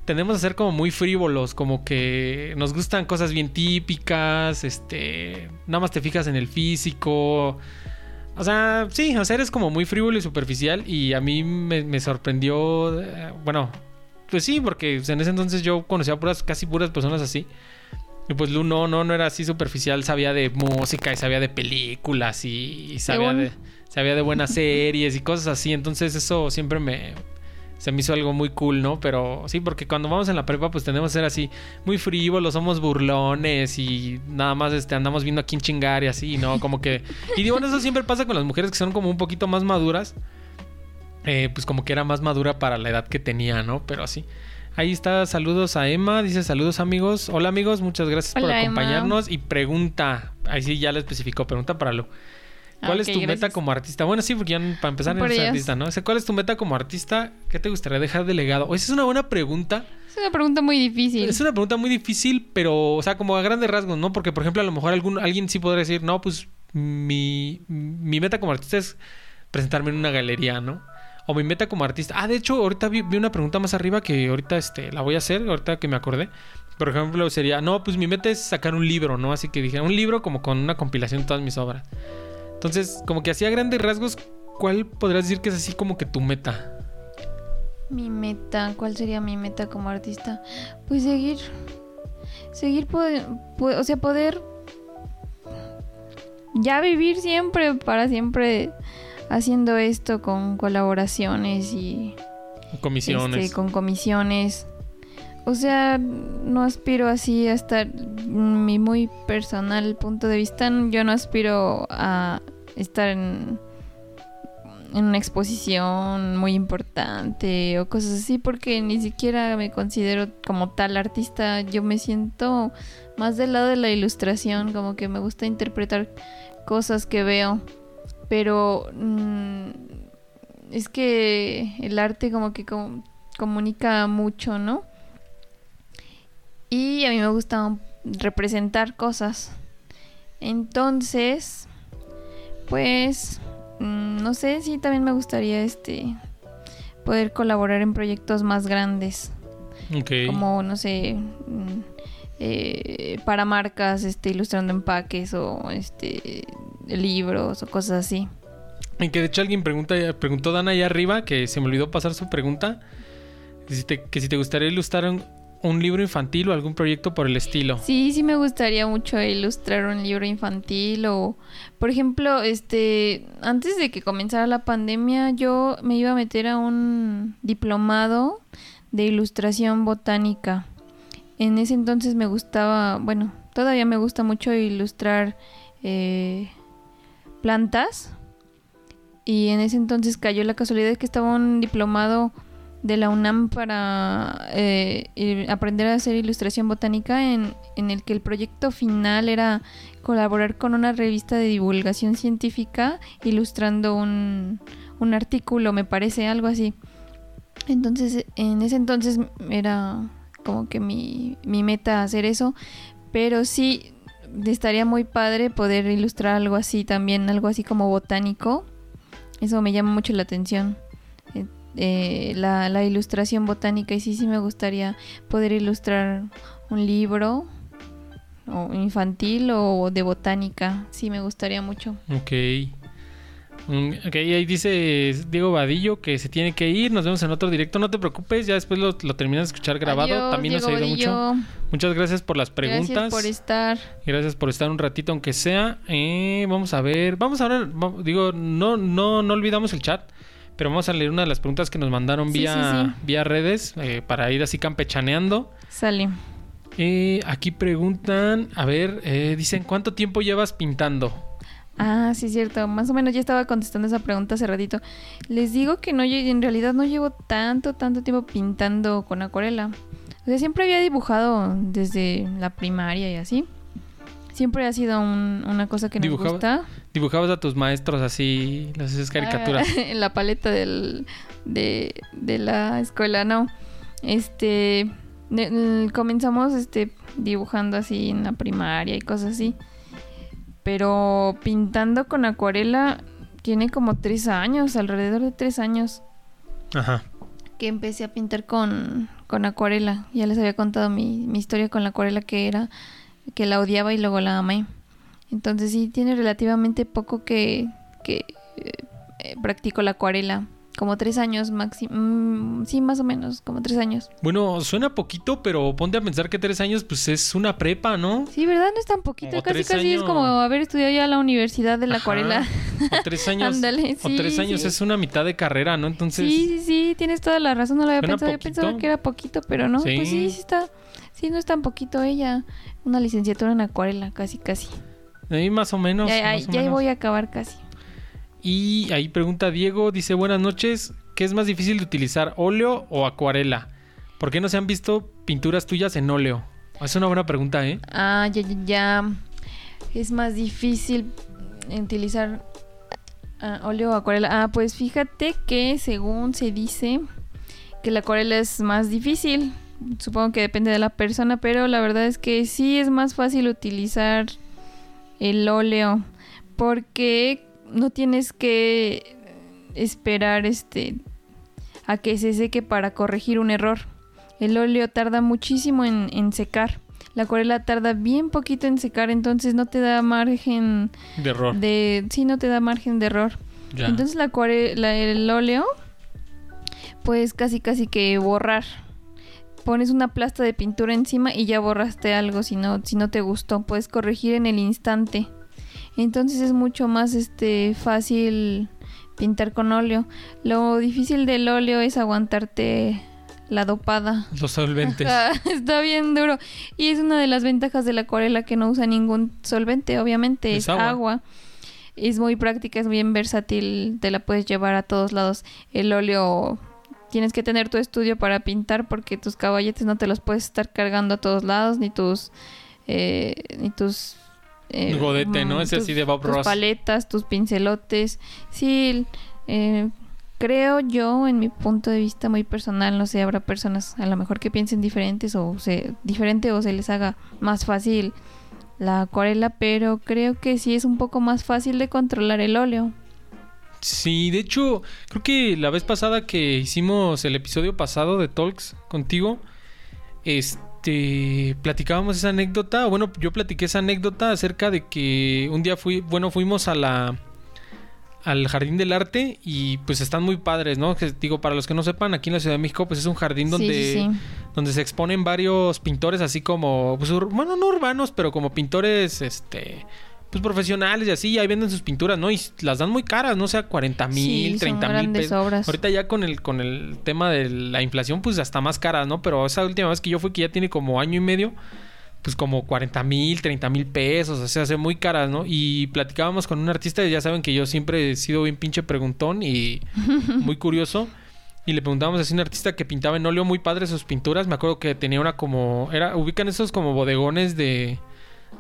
tendemos a ser como muy frívolos, como que nos gustan cosas bien típicas, este, nada más te fijas en el físico. O sea, sí, o sea, eres como muy frívolo y superficial y a mí me, me sorprendió, eh, bueno, pues sí, porque en ese entonces yo conocía puras, casi puras personas así. Y pues Lu no, no, no era así superficial, sabía de música y sabía de películas y, y sabía, de, sabía de buenas series y cosas así. Entonces eso siempre me, se me hizo algo muy cool, ¿no? Pero sí, porque cuando vamos en la prepa, pues tenemos que ser así, muy frívolos, somos burlones y nada más este, andamos viendo a quién chingar y así, ¿no? Como que. Y digo, bueno, eso siempre pasa con las mujeres que son como un poquito más maduras. Eh, pues como que era más madura para la edad que tenía, ¿no? Pero así. Ahí está, saludos a Emma, dice saludos amigos. Hola amigos, muchas gracias por Emma. acompañarnos. Y pregunta, ahí sí ya le especificó, pregunta para Lu. ¿Cuál Ah, es tu meta como artista? Bueno, sí, porque ya para empezar Por eres ellas. artista, ¿no? O sea, ¿Cuál es tu meta como artista? ¿Qué te gustaría dejar de legado? O esa es una buena pregunta. Es una pregunta muy difícil. Es una pregunta muy difícil, pero, o sea, como a grandes rasgos, ¿no? Porque, por ejemplo, a lo mejor algún, alguien sí podría decir, no, pues mi, mi meta como artista es presentarme en una galería, ¿no? O mi meta como artista. Ah, de hecho, ahorita vi, vi una pregunta más arriba que ahorita este, la voy a hacer, ahorita que me acordé. Por ejemplo, sería, no, pues mi meta es sacar un libro, ¿no? Así que dije, un libro como con una compilación de todas mis obras. Entonces, como que así a grandes rasgos, ¿cuál podrías decir que es así como que tu meta? Mi meta, ¿cuál sería mi meta como artista? Pues seguir, seguir, o sea, poder ya vivir siempre, para siempre haciendo esto con colaboraciones y Comisiones. este, con comisiones. O sea, no aspiro así a estar, mi muy personal punto de vista, yo no aspiro a estar en, una exposición muy importante o cosas así, porque ni siquiera me considero como tal artista. Yo me siento más del lado de la ilustración, como que me gusta interpretar cosas que veo. Pero mm, es que el arte como que comunica mucho, ¿no? Y a mí me gusta representar cosas. Entonces, pues Mm, no sé, sí, también me gustaría este poder colaborar en proyectos más grandes. Como, no sé, mm, eh, para marcas, este, ilustrando empaques o este libros o cosas así. Y que de hecho alguien pregunta, preguntó Dana allá arriba, que se me olvidó pasar su pregunta, que si te, que si te gustaría ilustrar un, un libro infantil o algún proyecto por el estilo. Sí, sí me gustaría mucho ilustrar un libro infantil o, por ejemplo, este, antes de que comenzara la pandemia, yo me iba a meter a un diplomado de ilustración botánica. En ese entonces me gustaba, bueno, todavía me gusta mucho ilustrar eh, plantas. Y en ese entonces cayó la casualidad que estaba un diplomado de la UNAM para eh, aprender a hacer ilustración botánica en, en, el que el proyecto final era colaborar con una revista de divulgación científica ilustrando un, un artículo, me parece, algo así. Entonces, en ese entonces era como que mi, mi meta hacer eso, pero sí estaría muy padre poder ilustrar algo así también, algo así como botánico. Eso me llama mucho la atención. Eh, la, la, ilustración botánica y sí, sí me gustaría poder ilustrar un libro o infantil o de botánica. Sí, me gustaría mucho. Ok. Mm, ok, ahí dice Diego Vadillo que se tiene que ir. Nos vemos en otro directo. No te preocupes, ya después lo, terminas de escuchar grabado. También nos ha ido mucho. Muchas gracias por las preguntas. Gracias por estar. Gracias por estar un ratito, aunque sea. Eh, vamos a ver. Vamos a ver. Digo, no, no, no olvidamos el chat. Pero vamos a leer una de las preguntas que nos mandaron vía, vía redes eh, para ir así campechaneando. Sale. Eh, aquí preguntan, a ver, eh, dicen, ¿cuánto tiempo llevas pintando? Ah, sí, cierto. Más o menos ya estaba contestando esa pregunta hace ratito. Les digo que no, en realidad no llevo tanto, tanto tiempo pintando con acuarela. O sea, siempre había dibujado desde la primaria y así. Siempre ha sido una cosa que nos gusta. Dibujabas a tus maestros así, las esas caricaturas. en la paleta del, de, de la escuela, no. Este, comenzamos este, dibujando así en la primaria y cosas así. Pero pintando con acuarela tiene como tres años, alrededor de tres años. Ajá. Que empecé a pintar con, con acuarela. Ya les había contado mi, mi historia con la acuarela que era que la odiaba y luego la amé. Entonces sí, tiene relativamente poco que, que eh, practico la acuarela. Como tres años máximo. Mm, sí, más o menos, como tres años. Bueno, suena poquito, pero ponte a pensar que tres años, pues es una prepa, ¿no? Sí, ¿verdad? No es tan poquito. casi, casi es como haber estudiado ya la universidad de la acuarela. O tres años. Ándale, sí, o tres años es una mitad de carrera, ¿no? Entonces. Sí, sí, sí, tienes toda la razón. No lo había pensado. Había pensado que era poquito, pero no. Pues sí, sí está. Sí, no es tan poquito ella. Una licenciatura en acuarela, casi, casi. Ahí más o menos. Ya, ya voy a acabar casi. Y ahí pregunta Diego, dice buenas noches, ¿qué es más difícil de utilizar, óleo o acuarela? ¿Por qué no se han visto pinturas tuyas en óleo? Es una buena pregunta, ¿eh? Ah, ya, ya, ya. Es más difícil utilizar ah, óleo o acuarela. Ah, pues fíjate que según se dice que la acuarela es más difícil supongo que depende de la persona, pero la verdad es que sí es más fácil utilizar el óleo porque no tienes que esperar este a que se seque para corregir un error. El óleo tarda muchísimo en, secar. La acuarela tarda bien poquito en secar, entonces no te da margen de error. De, sí, no te da margen de error. Entonces la acuarela, el óleo, pues casi casi que borrar pones una plasta de pintura encima y ya borraste algo si no, si no te gustó. Puedes corregir en el instante. Entonces es mucho más este fácil pintar con óleo. Lo difícil del óleo es aguantarte la dopada. Los solventes. Está bien duro. Y es una de las ventajas de la acuarela que no usa ningún solvente, obviamente, es, agua. es muy práctica, es bien versátil, te la puedes llevar a todos lados. El óleo tienes que tener tu estudio para pintar porque tus caballetes no te los puedes estar cargando a todos lados, ni tus... Eh, ni tus... Eh, godete, ¿no? Es así de Bob tus paletas, tus pincelotes. Sí, eh, creo yo, en mi punto de vista muy personal, no sé, habrá personas a lo mejor que piensen diferentes o se, diferente o se les haga más fácil la acuarela, pero creo que sí es un poco más fácil de controlar el óleo. Sí, de hecho, creo que la vez pasada que hicimos el episodio pasado de Talks contigo, este, platicábamos esa anécdota, bueno, yo platiqué esa anécdota acerca de que un día fui, bueno, fuimos a la al Jardín del Arte y pues están muy padres, ¿no? digo, para los que no sepan, aquí en la Ciudad de México pues es un jardín donde, donde se exponen varios pintores así como, pues, bueno, no urbanos, pero como pintores, este, pues profesionales y así, y ahí venden sus pinturas, ¿no? Y las dan muy caras, no o sea 40 mil, 30 mil pesos. Ahorita ya con el, con el tema de la inflación, pues hasta más caras, ¿no? Pero esa última vez que yo fui, que ya tiene como año y medio, pues como 40 mil, 30 mil pesos, o sea, hace muy caras, ¿no? Y platicábamos con un artista, y ya saben que yo siempre he sido bien pinche preguntón y muy curioso. Y le preguntábamos a un artista que pintaba en óleo muy padre sus pinturas. Me acuerdo que tenía una como. Era, ubican esos como bodegones de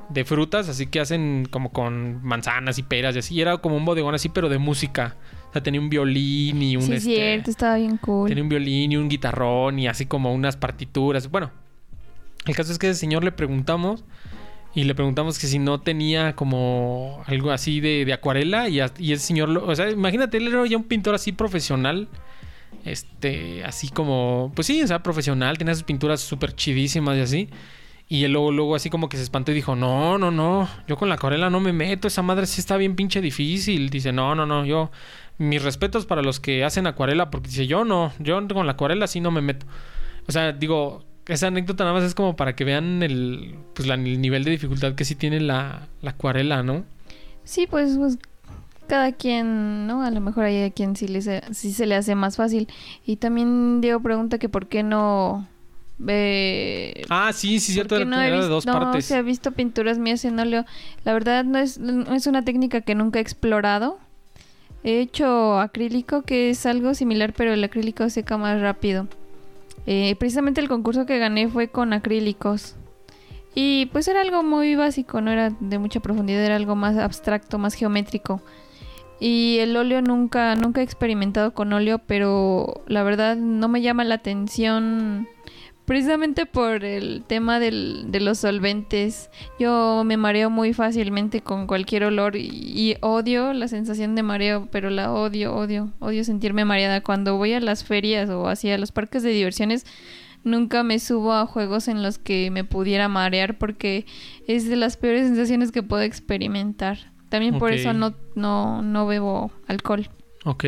de frutas, así que hacen como con manzanas y peras y así. Y era como un bodegón así, pero de música. O sea, tenía un violín y un... Sí, este, cierto, estaba bien cool. Tenía un violín y un guitarrón y así como unas partituras. Bueno, el caso es que ese señor le preguntamos y le preguntamos que si no tenía como algo así de, de acuarela y, y ese señor... o sea, imagínate, él era ya un pintor así profesional este, así como, pues sí, o sea, profesional, tenía sus pinturas súper chidísimas y así. Y él luego, luego así como que se espantó y dijo, no, no, no, yo con la acuarela no me meto, esa madre sí está bien pinche difícil. Dice, no, no, no, yo, mis respetos para los que hacen acuarela, porque dice, yo no, yo con la acuarela sí no me meto. O sea, digo, esa anécdota nada más es como para que vean el, pues, el nivel de dificultad que sí tiene la, la acuarela, ¿no? Sí, pues, pues, cada quien, ¿no? A lo mejor hay a quien sí, le sí se le hace más fácil. Y también Diego pregunta que por qué no ah, sí, sí, cierto. no, he visto, de dos no se ha visto pinturas mías en óleo. La verdad no es, no es una técnica que nunca he explorado. He hecho acrílico, que es algo similar, pero el acrílico seca más rápido. Eh, precisamente el concurso que gané fue con acrílicos. Y pues era algo muy básico, no era de mucha profundidad, era algo más abstracto, más geométrico. Y el óleo nunca, nunca he experimentado con óleo, pero la verdad no me llama la atención precisamente por el tema del, de los solventes. Yo me mareo muy fácilmente con cualquier olor y, odio la sensación de mareo, pero la odio, odio, odio sentirme mareada. Cuando voy a las ferias o hacia los parques de diversiones, nunca me subo a juegos en los que me pudiera marear porque es de las peores sensaciones que puedo experimentar. También por eso no, no, no bebo alcohol. Ok.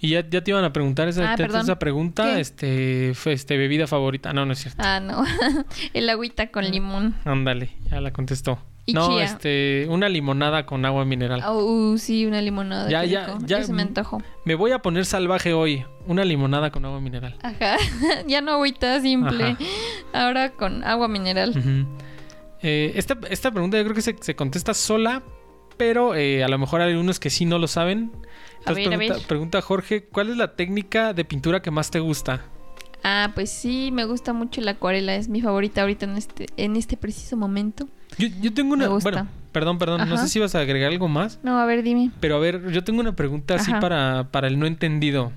Y ya, ya te iban a preguntar esa, ah, esa pregunta, este, este, bebida favorita. No, no es cierto. Ah, no. El agüita con limón. Ándale, ya la contestó. no, este, una limonada con agua mineral. Oh, uh, sí, una limonada. Ya, ya, ya. Se me antojó. Me voy a poner salvaje hoy. Una limonada con agua mineral. Ajá. ya no agüita simple. Ahora con agua mineral. Eh, esta, esta pregunta yo creo que se, se contesta sola, pero eh, a lo mejor hay algunos que sí no lo saben. Pregunta, Jorge, ¿cuál es la técnica de pintura que más te gusta? Ah, pues sí, me gusta mucho la acuarela, es mi favorita ahorita en este, en este preciso momento. Yo, tengo una... Bueno, perdón, perdón, no sé si vas a agregar algo más. No, a ver, dime. Pero a ver, yo tengo una pregunta así para, para el no entendido.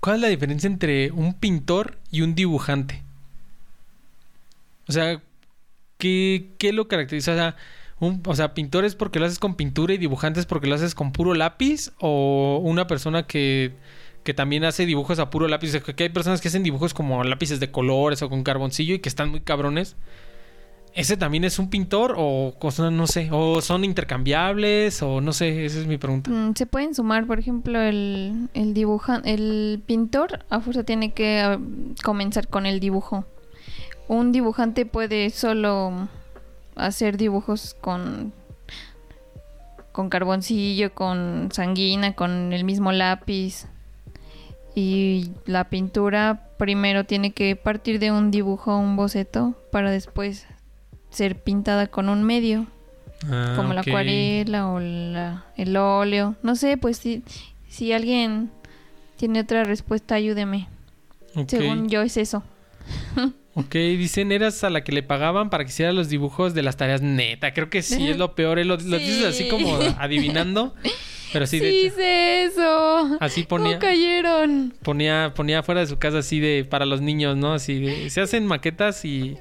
¿Cuál es la diferencia entre un pintor y un dibujante? O sea, ¿qué, qué lo caracteriza? O sea, o sea, pintores porque lo haces con pintura y dibujantes porque lo haces con puro lápiz o una persona que, que también hace dibujos a puro lápiz. que hay personas que hacen dibujos como lápices de colores o con carboncillo y que están muy cabrones. ¿Ese también es un pintor o no sé, o son intercambiables o no sé, esa es mi pregunta. Mm, se pueden sumar, por ejemplo, el, el dibujante, el pintor a fuerza tiene que ah, comenzar con el dibujo. Un dibujante puede solo hacer dibujos con con carboncillo, con sanguina, con el mismo lápiz. Y la pintura primero tiene que partir de un dibujo, un boceto, para después ser pintada con un medio. Ah, como la acuarela o la, el óleo. No sé, pues si, si alguien tiene otra respuesta, ayúdeme. Según yo es eso. Ok, dicen, eras a la que le pagaban para que hiciera los dibujos de las tareas neta. Creo que sí, es lo peor. eh, Lo, lo dices así Sí. como adivinando. Pero sí, Sí, de hecho, hice eso. así ¿Cómo ponía, cayeron? ponía, ponía fuera de su casa así de para los niños, ¿no? Así de, se hacen maquetas y,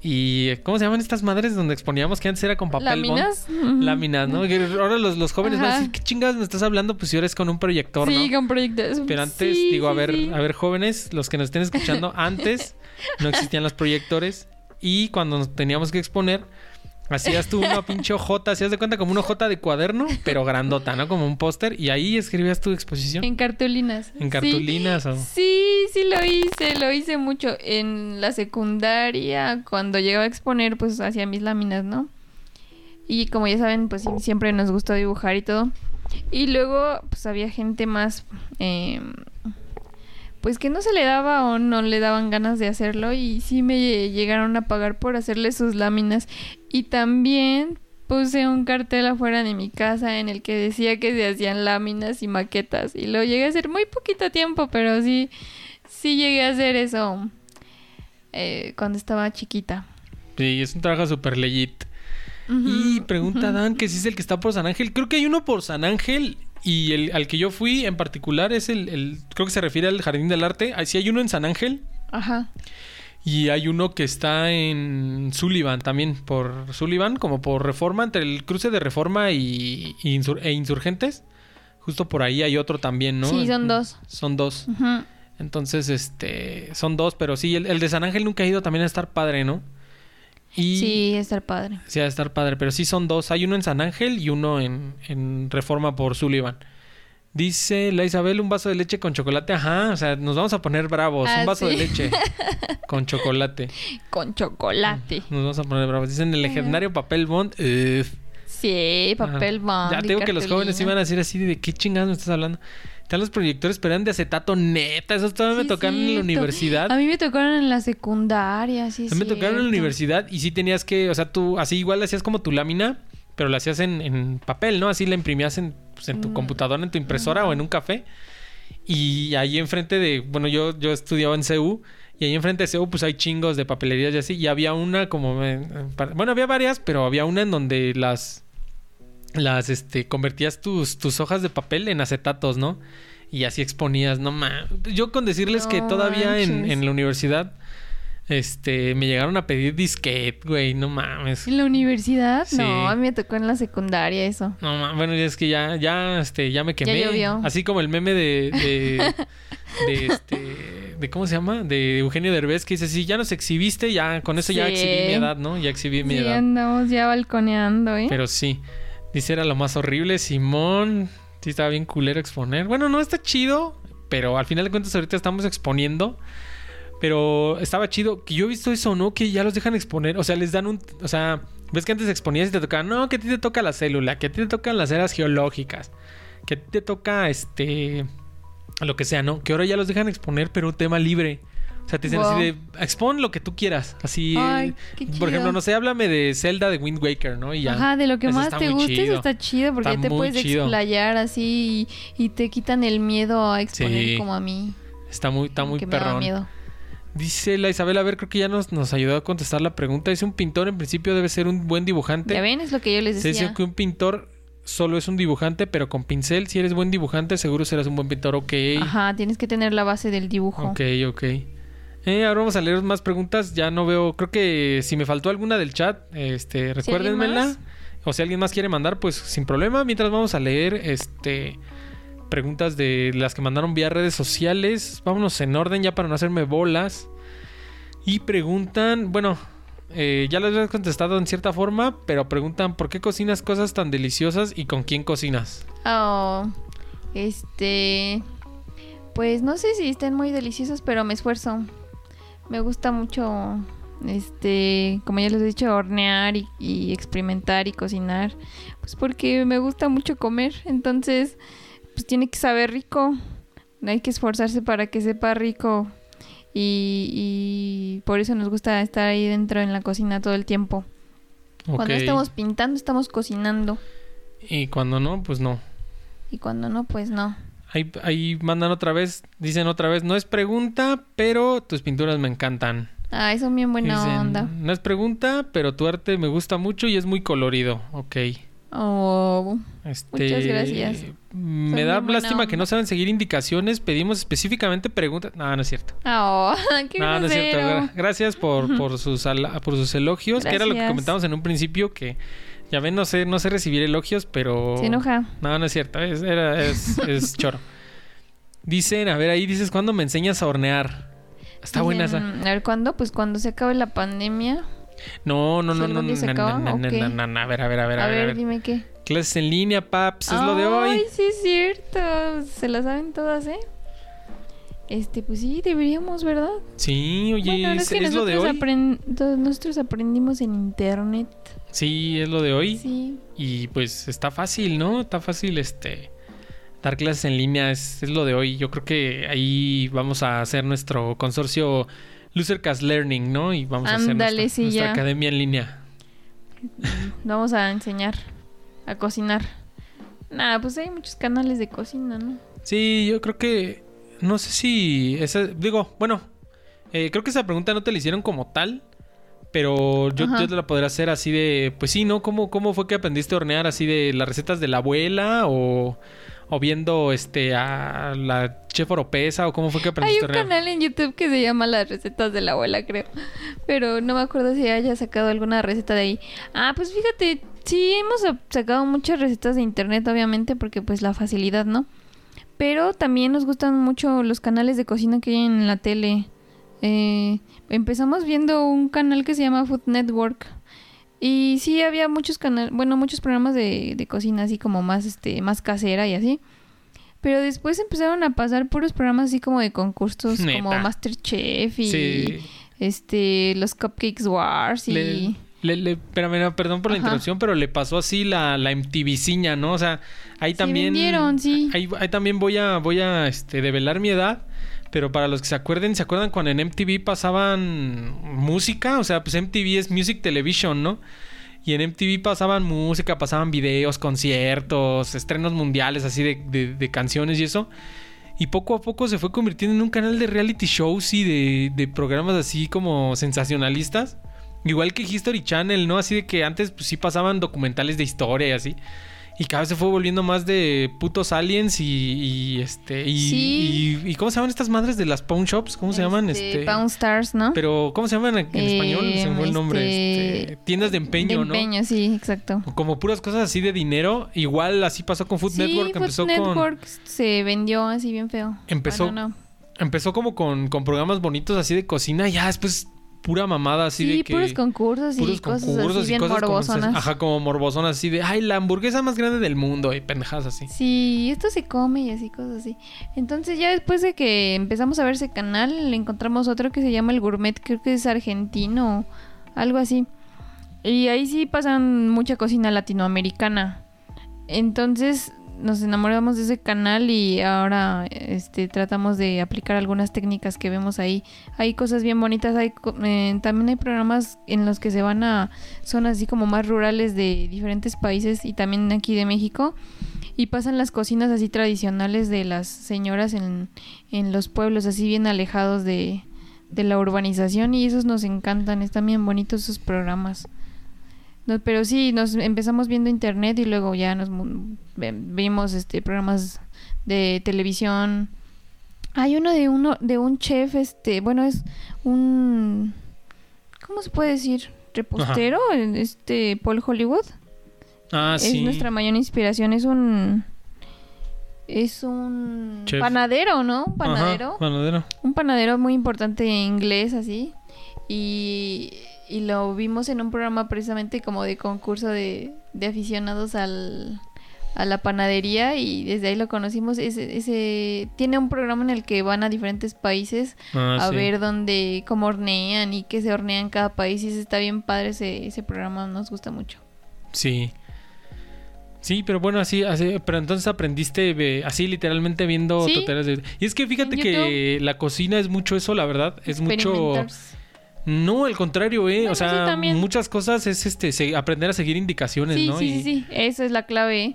y ¿cómo se llaman estas madres donde exponíamos que antes era con papel? ¿Láminas? Láminas, ¿no? Ahora los, los jóvenes van a decir, ¿qué chingados me estás hablando? Pues si ahora es con un proyector, Sí, ¿no? con proyectos. Pero antes, Sí, digo, a ver, sí. a ver, jóvenes, los que nos estén escuchando, antes no existían los proyectores y cuando nos teníamos que exponer, hacías tú una pinche hojota, hacías de cuenta como una hojota de cuaderno, pero grandota, ¿no? Como un póster y ahí escribías tu exposición En cartulinas. en Sí. cartulinas o... Sí, sí lo hice, lo hice mucho. En la secundaria, cuando llegaba a exponer, pues hacía mis láminas, ¿no? Y como ya saben, pues sí, siempre nos gustó dibujar y todo. Y luego, pues había gente más, eh, pues que no se le daba o no le daban ganas de hacerlo y sí me llegaron a pagar por hacerle sus láminas. Y también puse un cartel afuera de mi casa en el que decía que se hacían láminas y maquetas. Y lo llegué a hacer muy poquito tiempo, pero sí, sí llegué a hacer eso eh, cuando estaba chiquita. Sí, es un trabajo súper legit. Y pregunta. Dan que si es el que está por San Ángel. Creo que hay uno por San Ángel y el al que yo fui en particular es el, el- creo que se refiere al Jardín del Arte. Sí hay uno en San Ángel Ajá. y hay uno que está en Sullivan también, por Sullivan, como por Reforma, entre el cruce de Reforma y, y Insur- e Insurgentes. Justo por ahí hay otro también, ¿no? Sí, son dos. Son dos. Ujú. Entonces, este, son dos, pero sí, el, el de San Ángel nunca ha ido también a estar padre, ¿no? Y Sí, estar padre. Sí, estar padre, pero sí son dos. Hay uno en San Ángel y uno en, en Reforma por Sullivan. Dice la Isabel, un vaso de leche con chocolate. Ajá, o sea, nos vamos a poner bravos. Ah, un vaso sí. de leche con chocolate. Con chocolate. Nos vamos a poner bravos. Dicen el legendario papel bond. uf. Sí, papel Ajá. bond. Ya tengo que los jóvenes iban a decir así de qué chingados me estás hablando. Están los proyectores, pero eran de acetato neta. Esos todavía Sí, me tocaron en la universidad. A mí me tocaron en la secundaria, sí. A mí me tocaron en la universidad y sí tenías que, o sea, tú así igual hacías como tu lámina, pero la hacías en, en papel, ¿no? Así la imprimías en, pues, en tu Mm. computadora, en tu impresora o en un café. Y ahí enfrente de, bueno, yo, yo estudiaba en CEU y ahí enfrente de CEU pues hay chingos de papelerías y así. Y había una como, eh, para- bueno, había varias, pero había una en donde las, las, este, convertías tus, tus hojas de papel en acetatos, ¿no? Y así exponías, no ma. Yo con decirles que todavía en, en la universidad, este, me llegaron a pedir disquete, güey, no mames. ¿En la universidad? Sí. No, a mí me tocó en la secundaria eso. No mames, bueno, es que ya, ya, este, ya me quemé. llovió. Así como el meme de, de, de este, de cómo se llama, de Eugenio Derbez que dice, sí, ya nos exhibiste, ya, con eso ya exhibí mi edad, ¿no? Ya exhibí mi Sí, edad. andamos ya balconeando, ¿eh? Pero sí, dice era lo más horrible, Simón. Sí, estaba bien culero exponer. Bueno, no está chido, pero al final de cuentas ahorita estamos exponiendo. Pero estaba chido. Que yo he visto eso, ¿no? Que ya los dejan exponer. O sea, les dan un. O sea, ves que antes exponías y te tocaba. No, que a ti te toca la célula. Que a ti te tocan las eras geológicas. Que a ti te toca este. Lo que sea, ¿no? Que ahora ya los dejan exponer, pero un tema libre. O sea, te dicen Wow. así de. Expon lo que tú quieras. Así. Ay, qué Por ejemplo, no sé, háblame de Zelda de Wind Waker, ¿no? Y ya. Ajá, de lo que más te guste, eso está chido porque Está te puedes chido. explayar así y, y te quitan el miedo a exponer Sí. como a mí. Está muy, está muy que me daba perrón. miedo. Dice la Isabel, a ver, creo que ya nos, nos ayudó a contestar la pregunta. Dice un pintor, en principio, debe ser un buen dibujante. Ya ven, es lo que yo les Se decía. dice que un pintor solo es un dibujante, pero con pincel. Si eres buen dibujante, seguro serás un buen pintor. Ok. Ajá, tienes que tener la base del dibujo. Ok, ok. Eh, ahora vamos a leer más preguntas. Ya no veo. Creo que si me faltó alguna del chat, este, recuérdenmela. O si alguien más quiere mandar, pues sin problema. Mientras vamos a leer este preguntas de las que mandaron vía redes sociales. Vámonos en orden ya para no hacerme bolas. Y preguntan, bueno, eh, ya les he contestado en cierta forma, pero preguntan por qué cocinas cosas tan deliciosas y con quién cocinas. Oh, este. Pues no sé si estén muy deliciosos, pero me esfuerzo. Me gusta mucho, este, como ya les he dicho, hornear y, y experimentar y cocinar. Pues porque me gusta mucho comer. Entonces, pues tiene que saber rico. Hay que esforzarse para que sepa rico. Y, y por eso nos gusta estar ahí dentro en la cocina todo el tiempo. Cuando estamos pintando, estamos cocinando. Y cuando no, pues no. Y cuando no, pues no. Ahí, ahí mandan otra vez, dicen otra vez, no es pregunta, pero tus pinturas me encantan. Ah, son bien buena Dicen, onda. No es pregunta, pero tu arte me gusta mucho y es muy colorido. Ok. Oh, Este, Muchas gracias. Me Son da lástima que no saben seguir indicaciones. Pedimos específicamente preguntas. No, no es cierto. oh qué No, no es cierto. Gracias por, por, sus, por sus elogios, que era lo que comentamos en un principio, que ya ven, no sé, no sé recibir elogios, pero... Se enoja. No, no es cierto. Es, era- es, es choro. Dicen, a ver, ahí dices, ¿cuándo me enseñas a hornear? Está buena esa. A ver, ¿cuándo? Pues cuando se acabe la pandemia. No, no, ¿Si no, no, no, día se no, acaba, no, o no, qué? no, no, no, a ver, a ver, a ver, A, ver. dime qué. Clases en línea, paps, es lo de Ay, hoy. sí es cierto. Se la saben todas, ¿eh? Este, pues sí, deberíamos, ¿verdad? Sí, oye, bueno, es, es que es lo de hoy. apren- todos nosotros aprendimos en internet. Sí, es lo de hoy. Sí. Y pues está fácil, ¿no? Está fácil este dar clases en línea, es, es lo de hoy. Yo creo que ahí vamos a hacer nuestro consorcio Losercast Learning, ¿no? Y vamos a hacer nuestra, sí, nuestra ya. academia en línea. Vamos a enseñar a cocinar. Nada, pues hay muchos canales de cocina, ¿no? Sí, yo creo que no sé si esa digo, bueno, eh, creo que esa pregunta no te la hicieron como tal, pero yo, yo te la podría hacer así de, pues sí, ¿no? ¿Cómo, ¿Cómo fue que aprendiste a hornear así de las recetas de la abuela o, o viendo este a la chef oropesa o cómo fue que Hay aprendiste un a hornear? canal en YouTube que se llama Las recetas de la abuela, creo. Pero no me acuerdo si haya sacado alguna receta de ahí. Ah, pues fíjate, sí hemos sa- sacado muchas recetas de internet, obviamente, porque pues la facilidad, ¿no? Pero también nos gustan mucho los canales de cocina que hay en la tele. Eh, empezamos viendo un canal que se llama Food Network. Y sí había muchos canales, bueno, muchos programas de, de cocina así como más, este, más casera y así. Pero después empezaron a pasar puros programas así como de concursos como. Masterchef y Sí. este los Cupcakes Wars y Le, le, le- no, perdón por la Ajá. interrupción, pero le pasó así la, la MTVciña, ¿no? O sea, ahí también. vendieron, sí. Ahí, ahí también voy a, voy a este, develar mi edad. Pero para los que se acuerden, ¿se acuerdan cuando en MTV pasaban música? O sea, pues MTV es Music Television, ¿no? Y en MTV pasaban música, pasaban videos, conciertos, estrenos mundiales así de, de- de canciones y eso. Y poco a poco se fue convirtiendo en un canal de reality shows y de, de programas así como sensacionalistas. Igual que History Channel, ¿no? Así de que antes pues sí pasaban documentales de historia y así. Y cada vez se fue volviendo más de putos aliens y, y, este y, Sí. y, y ¿cómo se llaman estas madres de las pawn shops? ¿Cómo se llaman? Este, Pawn Stars, ¿no? pero ¿cómo se llaman en, Eh, español? Se me fue el nombre. este, Este, tiendas de empeño, de ¿no? empeño, sí, exacto. Como puras cosas así de dinero. Igual así pasó con Food sí, Network. Food empezó con Network se vendió así bien feo. Empezó- Bueno, no. empezó como con, con programas bonitos así de cocina. Y ya después pura mamada así Sí, de que puros concursos y puros cosas concursos así y bien cosas como, morbosonas. ajá, como morbosonas así de, ay, la hamburguesa más grande del mundo y pendejadas así. Sí, esto se come y así, cosas así. Entonces ya después de que empezamos a ver ese canal, le encontramos otro que se llama El Gourmet, creo que es argentino, algo así. Y ahí sí pasan mucha cocina latinoamericana. Entonces nos enamoramos de ese canal y ahora este tratamos de aplicar algunas técnicas que vemos ahí. Hay cosas bien bonitas, hay eh, también hay programas en los que se van a zonas así como más rurales de diferentes países y también aquí de México y pasan las cocinas así tradicionales de las señoras en, en los pueblos así bien alejados de, de la urbanización y esos nos encantan, están bien bonitos esos programas. No, pero sí, nos empezamos viendo internet y luego ya nos vimos este programas de televisión. Hay uno de uno de un chef, este, bueno, es un ¿cómo se puede decir? repostero, este Paul Hollywood. Ah, es sí. nuestra mayor inspiración, es un es un Chef. panadero, ¿no? Un Ajá, panadero panadero. un panadero muy importante inglés así y, y lo vimos en un programa precisamente como de concurso de, de aficionados al, a la panadería y desde ahí lo conocimos ese, ese tiene un programa en el que van a diferentes países Ah, a sí. ver dónde cómo hornean y qué se hornea en cada país y ese está bien padre ese, ese programa nos gusta mucho Sí. Sí, pero bueno, así, así pero entonces aprendiste eh, así literalmente viendo Sí. tutoriales de... Y es que fíjate que la cocina es mucho eso, la verdad. Es mucho... No, al contrario, ¿eh? Bueno, o sea, muchas cosas es este aprender a seguir indicaciones, Sí, ¿no? sí, Y- sí, sí, esa es la clave.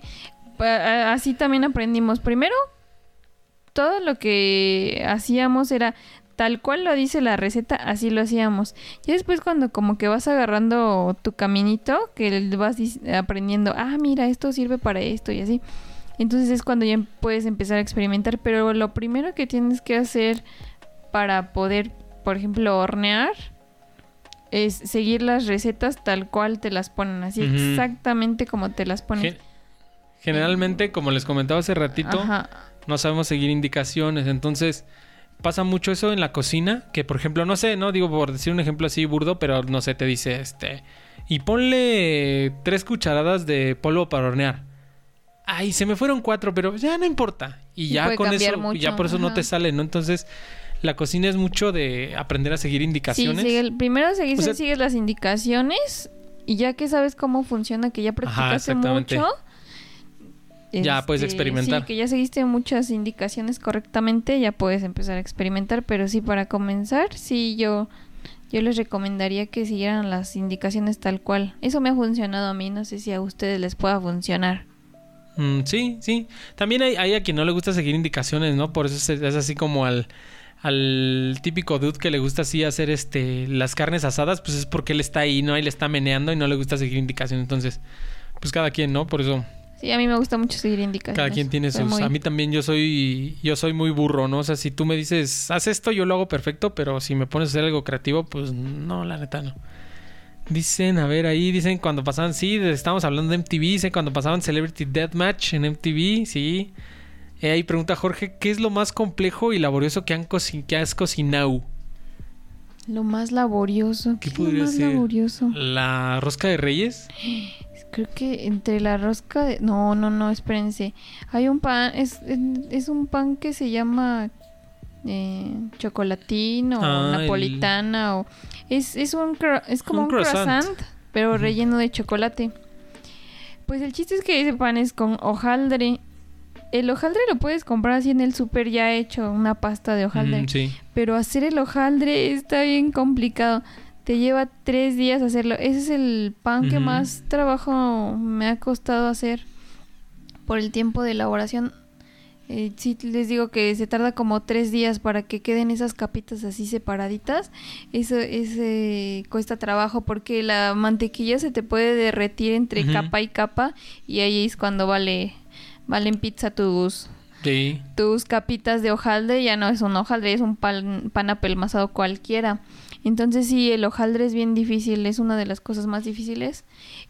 Así también aprendimos. Primero, todo lo que hacíamos era tal cual lo dice la receta, así lo hacíamos. Y después cuando como que vas agarrando tu caminito, que vas aprendiendo, ah, mira, esto sirve para esto y así. Entonces es cuando ya puedes empezar a experimentar. Pero lo primero que tienes que hacer para poder, por ejemplo, hornear, es seguir las recetas tal cual te las ponen, así exactamente como te las ponen. Gen- Generalmente, como les comentaba hace ratito, Ajá. no sabemos seguir indicaciones. Entonces, pasa mucho eso en la cocina. Que, por ejemplo, no sé, no digo por decir un ejemplo así burdo, pero no sé, te dice este. Y ponle tres cucharadas de polvo para hornear. Ay, se me fueron cuatro, pero ya no importa. Y ya con eso, mucho, ya por eso no te sale, ¿no? Entonces, la cocina es mucho de aprender a seguir Sí, indicaciones. sigue el- primero O sea- sigues las indicaciones y ya que sabes cómo funciona, que ya practicaste mucho. Ya puedes experimentar. Sí, que ya seguiste muchas indicaciones correctamente, ya puedes empezar a experimentar. Pero sí, para comenzar, sí, yo, yo les recomendaría que siguieran las indicaciones tal cual. Eso me ha funcionado a mí, no sé si a ustedes les pueda funcionar. Mm, sí, sí. También hay, hay a quien no le gusta seguir indicaciones, ¿no? Por eso es, es así como al, al típico dude que le gusta así hacer este las carnes asadas, pues es porque él está ahí, ¿no? Y le está meneando y no le gusta seguir indicaciones. Entonces, pues cada quien, ¿no? Por eso Sí, a mí me gusta mucho seguir indicaciones. cada quien tiene Soy sus... muy- A mí también yo soy yo soy muy burro, ¿no? O sea, si tú me dices, haz esto, yo lo hago perfecto, pero si me pones a hacer algo creativo, pues no, la neta no. Dicen, a ver, ahí dicen cuando pasaban, sí, estamos hablando de MTV, dicen cuando pasaban Celebrity Deathmatch en MTV, sí. Eh, ahí pregunta Jorge, ¿qué es lo más complejo y laborioso que, han que has cocinado? Lo más laborioso. ¿Qué ¿Qué, es lo podría más ser? laborioso? ¿La rosca de reyes? Creo que entre la rosca de... No, no, no, espérense. Hay un pan, es, es un pan que se llama eh, chocolatín o Ah, el- napolitana o... Es, es, un, es como Un un, croissant. croissant, pero relleno de chocolate. Pues el chiste es que ese pan es con hojaldre. El hojaldre lo puedes comprar así en el súper ya hecho, una pasta de hojaldre. Mm, sí. Pero hacer el hojaldre está bien complicado. Te lleva tres días hacerlo. Ese es el pan que más trabajo me ha costado hacer por el tiempo de elaboración. Eh, sí, les digo que se tarda como tres días para que queden esas capitas así separaditas. Eso ese cuesta trabajo porque la mantequilla se te puede derretir entre capa y capa y ahí es cuando vale valen pizza tus Sí. tus capitas de hojaldre ya no es un hojaldre, es un pan, pan apelmazado cualquiera. Entonces sí, el hojaldre es bien difícil, es una de las cosas más difíciles.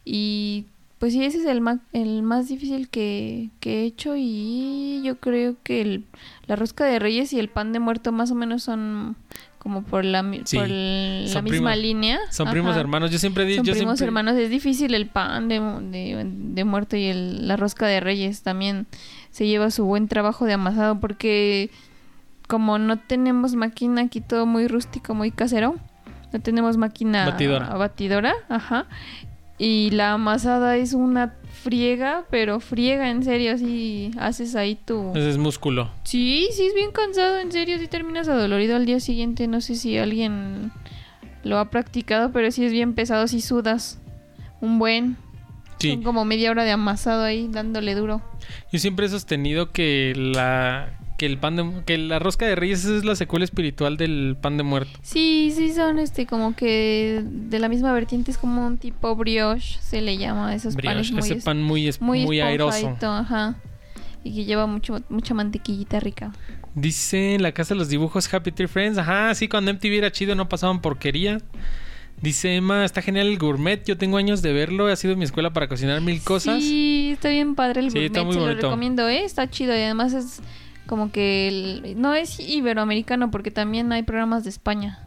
Y pues sí, ese es el, ma- el más difícil que, que he hecho y yo creo que el- la rosca de reyes y el pan de muerto más o menos son como por la, Sí, por la misma primos- línea. Son primos hermanos. Yo siempre digo... Son yo primos siempre- hermanos, es difícil el pan de, de, de muerto y el- la rosca de reyes también se lleva su buen trabajo de amasado porque como no tenemos máquina aquí todo muy rústico, muy casero, no tenemos máquina Batidora. batidora, ajá, y la amasada es una friega, pero friega en serio, así haces ahí tu... Ese es músculo. Sí, sí, es bien cansado, en serio, si terminas adolorido al día siguiente, no sé si alguien lo ha practicado, pero sí es bien pesado, si sudas un buen. Sí. Son como media hora de amasado ahí, dándole duro. Yo siempre he sostenido que la que el pan de que la rosca de reyes es la secuela espiritual del pan de muerto. Sí, sí, son este como que de la misma vertiente, es como un tipo brioche, se le llama a esos panes Brioche, muy, ese es- pan muy es- muy, muy, airoso. ajá. Y que lleva mucho, mucha mantequillita rica. Dice en la casa de los dibujos Happy Tree Friends. Ajá, sí, cuando MTV era chido no pasaban porquería. Dice Emma, está genial el gourmet. Yo tengo años de verlo. Ha sido mi escuela para cocinar mil cosas. Sí, está bien padre el Sí, gourmet, está muy se bonito. lo recomiendo, ¿eh? Está chido y además es como que el- no es iberoamericano porque también hay programas de España.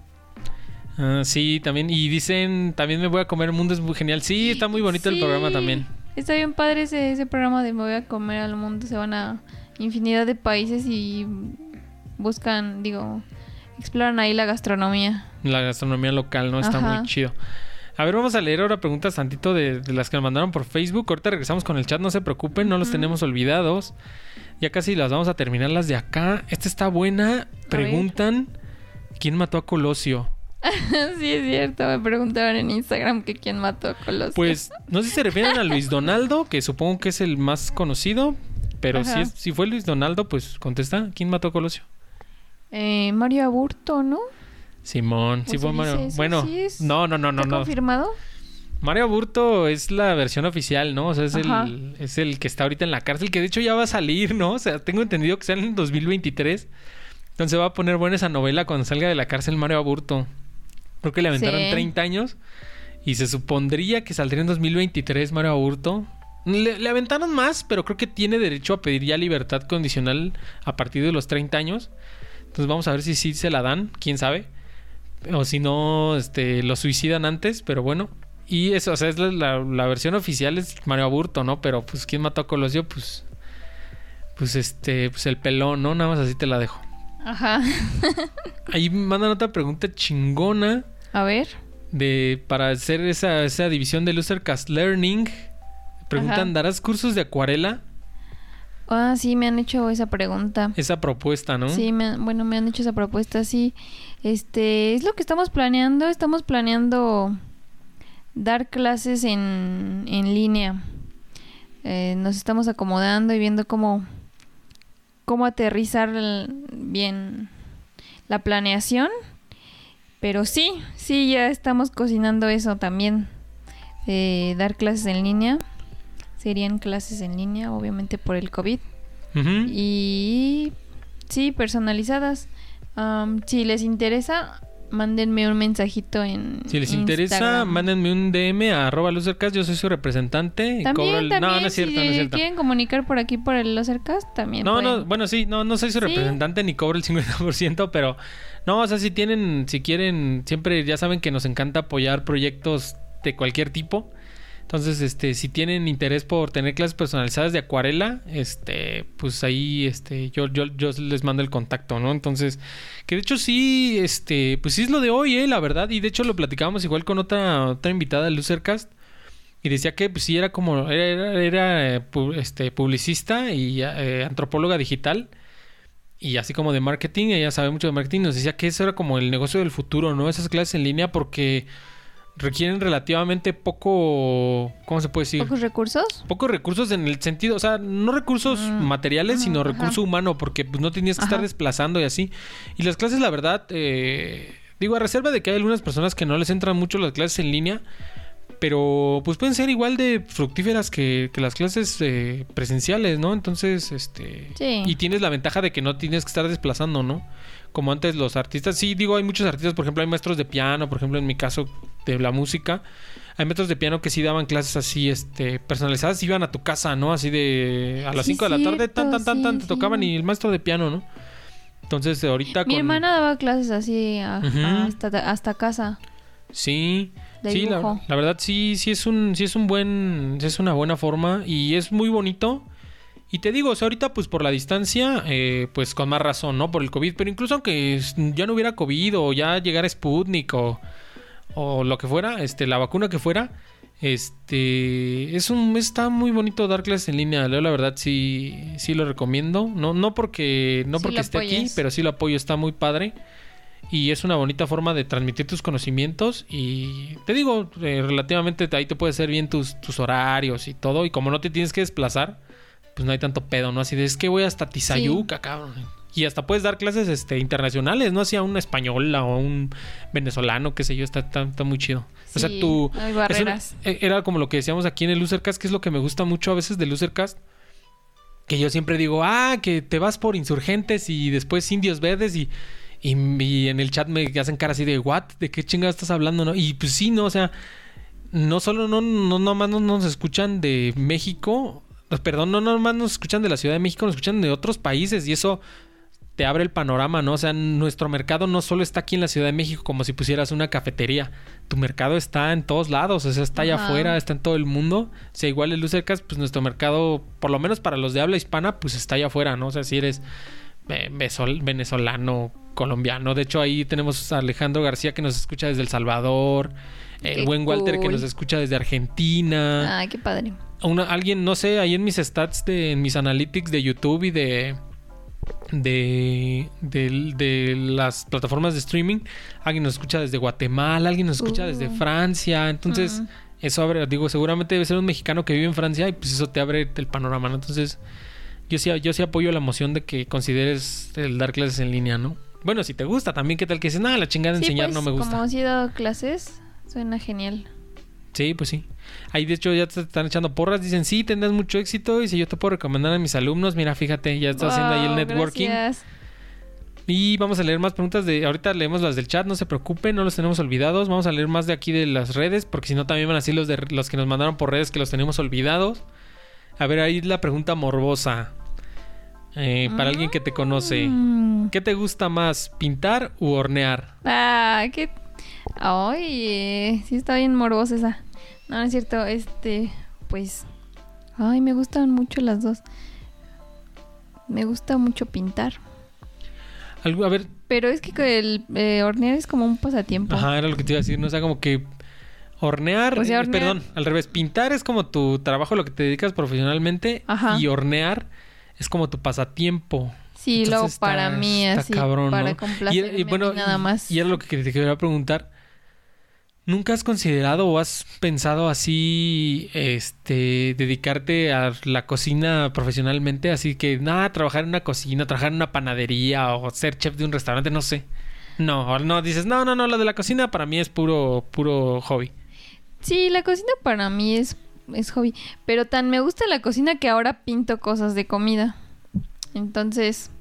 Ah, sí, también. Y dicen, también me voy a comer. El mundo es muy genial. Sí, está muy bonito el programa también. Está bien padre ese, ese programa de Me voy a comer al mundo. Se van a infinidad de países y buscan, digo, exploran ahí la gastronomía. La gastronomía local, ¿no? Está Ajá. muy chido. A ver, vamos a leer ahora preguntas tantito de, de las que nos mandaron por Facebook. Ahorita regresamos con el chat, no se preocupen, no los tenemos olvidados. Ya casi las vamos a terminar las de acá. Esta está buena. Preguntan, ¿quién mató a Colosio? sí, es cierto. Me preguntaban en Instagram que quién mató a Colosio. Pues no sé si se refieren a Luis Donaldo, que supongo que es el más conocido. Pero si, es- si fue Luis Donaldo, pues contesta. ¿Quién mató a Colosio? Eh, Mario Aburto, ¿no? Simón, sí ¿O fue Mario. Bueno, ¿Sí es? no, no, no, no, ¿Está no. confirmado? Mario Aburto es la versión oficial, ¿no? O sea, es el, es el que está ahorita en la cárcel, que de hecho ya va a salir, ¿no? O sea, tengo entendido que sale en 2023. Entonces va a poner buena esa novela cuando salga de la cárcel Mario Aburto. Creo que le aventaron Sí. 30 años y se supondría que saldría en 2023 Mario Aburto. Le, le aventaron más, pero creo que tiene derecho a pedir ya libertad condicional a partir de los 30 años. Entonces vamos a ver si sí se la dan, quién sabe. O si no, este, lo suicidan antes, pero bueno. Y eso, o sea, es la, la- la versión oficial es Mario Aburto, ¿no? Pero pues quién mató a Colosio, pues. Pues este, pues el pelón, ¿no? Nada más así te la dejo. Ajá. Ahí mandan otra pregunta chingona A ver. de para hacer esa, esa división de Losercast Learning. Preguntan, Ajá. ¿darás cursos de acuarela? Ah, sí, me han hecho esa pregunta. Esa propuesta, ¿no? Sí, me bueno, me han hecho esa propuesta, sí. Este, es lo que estamos planeando. Estamos planeando dar clases en, en línea. Eh, nos estamos acomodando y viendo cómo, cómo aterrizar el- bien la planeación. Pero sí, sí, ya estamos cocinando eso también. Eh, dar clases en línea. Serían clases en línea, obviamente por el COVID. Y sí, personalizadas. Si les interesa, mándenme un mensajito en Si les interesa, mándenme un DM a arroba Losercast. Yo soy su representante. y También, cobro el- también, No, no es cierto, si no es cierto. quieren comunicar por aquí por el Losercast, también No, no, bueno, sí, no, no soy su Sí. representante ni cobro el 50%, pero no, o sea, si tienen, si quieren, siempre ya saben que nos encanta apoyar proyectos de cualquier tipo. Entonces, este, si tienen interés por tener clases personalizadas de acuarela, este, pues ahí, este, yo, yo, yo les mando el contacto, ¿no? Entonces, que de hecho sí, este, pues sí es lo de hoy, eh, la verdad, y de hecho lo platicábamos igual con otra, otra invitada del Losercast. Y decía que pues sí era como, era, era, este, publicista y eh, antropóloga digital. Y así como de marketing, ella sabe mucho de marketing. Nos decía que eso era como el negocio del futuro, ¿no? Esas clases en línea porque requieren relativamente poco, ¿cómo se puede decir? ¿Pocos recursos? Pocos recursos en el sentido, o sea, no recursos Mm, materiales, sino ajá. recurso humano, porque pues no tenías que estar desplazando y así. Y las clases, la verdad, eh, digo, a reserva de que hay algunas personas que no les entran mucho las clases en línea, pero pues pueden ser igual de fructíferas que, que las clases eh, presenciales, ¿no? Entonces, este... Sí. Y tienes la ventaja de que no tienes que estar desplazando, ¿no? Como antes los artistas, sí, digo, hay muchos artistas, por ejemplo, hay maestros de piano, por ejemplo, en mi caso de la música, hay maestros de piano que sí daban clases así, este, personalizadas, iban a tu casa, ¿no? Así de a las Sí, 5 de la tarde, tan, tan, tan, tan, te tocaban y el maestro de piano, ¿no? Entonces, ahorita Mi con... hermana daba clases así a- Ujú. hasta, hasta casa. Sí, de sí, la, la verdad sí, sí es un, sí es un buen, sí es una buena forma y es muy bonito. Y te digo, o sea, ahorita pues por la distancia, eh, pues con más razón, ¿no? Por el COVID, pero incluso aunque ya no hubiera COVID o ya llegara Sputnik o, o lo que fuera, este, la vacuna que fuera, este, es un, está muy bonito dar clases en línea. Yo la verdad sí, sí lo recomiendo. No, no porque, no Sí porque esté aquí, pero sí lo apoyo, está muy padre. Y es una bonita forma de transmitir tus conocimientos. Y te digo, eh, relativamente ahí te puedes hacer bien tus, tus horarios y todo. Y como no te tienes que desplazar, pues no hay tanto pedo, ¿no? Así de es que voy hasta Tizayuca, cabrón. Y hasta puedes dar clases este, internacionales, ¿no? Así a un español o a un venezolano, qué sé yo, está, está, está muy chido. o sea, tú. hay barreras. e- era como lo que decíamos aquí en el Losercast, que es lo que me gusta mucho a veces del Losercast. Que yo siempre digo, ah, que te vas por insurgentes y después indios verdes y, y, y en el chat me hacen cara así de, ¿what? ¿De qué chingada estás hablando? no Y pues sí, no, o sea, no solo no, no nomás no nos escuchan de México, perdón, no nomás nos escuchan de la Ciudad de México, nos escuchan de otros países y eso te abre el panorama, ¿no? O sea, nuestro mercado no solo está aquí en la Ciudad de México como si pusieras una cafetería. Tu mercado está en todos lados, o sea, está allá Ajá. afuera, está en todo el mundo. O sea, igual el Lucercas, pues nuestro mercado, por lo menos para los de habla hispana, pues está allá afuera, ¿no? O sea, si eres venezolano, colombiano. De hecho, ahí tenemos a Alejandro García que nos escucha desde El Salvador. El Qué buen Walter que nos escucha desde Argentina Ay, qué padre. Una- alguien, no sé, ahí en mis stats, de, en mis analytics de YouTube y de, de, de, de las plataformas de streaming. Alguien nos escucha desde Guatemala, alguien nos escucha desde. Francia. Entonces, eso abre, digo, seguramente debe ser un mexicano que vive en Francia y pues eso te abre el panorama, ¿no? Entonces, yo sí, yo sí apoyo la moción de que consideres el dar clases en línea, ¿no? Bueno, si te gusta también, ¿qué tal que dices? Nada, la chingada de Sí, enseñar pues, no me gusta. Como si he dado clases, suena genial. Sí, pues sí. Ahí de hecho ya te están echando porras, dicen, sí, tendrás mucho éxito y si yo te puedo recomendar a mis alumnos, mira, fíjate, ya estás haciendo ahí el networking. gracias. Y vamos a leer más preguntas de. Ahorita leemos las del chat, no se preocupen, no los tenemos olvidados. Vamos a leer más de aquí de las redes, porque si no también van así los de los que nos mandaron por redes que los tenemos olvidados. A ver, ahí la pregunta morbosa. Eh, para alguien que te conoce. Mm. ¿Qué te gusta más, pintar u hornear? Ah, qué. Ay, sí está bien morbosa esa. No, no es cierto. Este, pues. Ay, me gustan mucho las dos. Me gusta mucho pintar. Algo, a ver, Pero es que el eh, hornear es como un pasatiempo. ajá, era lo que te iba a decir, ¿no? O sea, como que hornear, O sea, eh, hornear- perdón, al revés, pintar es como tu trabajo, lo que te dedicas profesionalmente, Ajá. y hornear es como tu pasatiempo. Sí, Entonces está- para mí está así, cabrón, para ¿no? complacerme a mí nada más. Y era lo que te quería preguntar. ¿Nunca has considerado o has pensado así, este, dedicarte a la cocina profesionalmente? Así que, nada, trabajar en una cocina, trabajar en una panadería o ser chef de un restaurante, no sé. No, no, dices, no, no, no, lo de la cocina para mí es puro, puro hobby. Sí, la cocina para mí es, es hobby. Pero tan me gusta la cocina que ahora pinto cosas de comida. Entonces,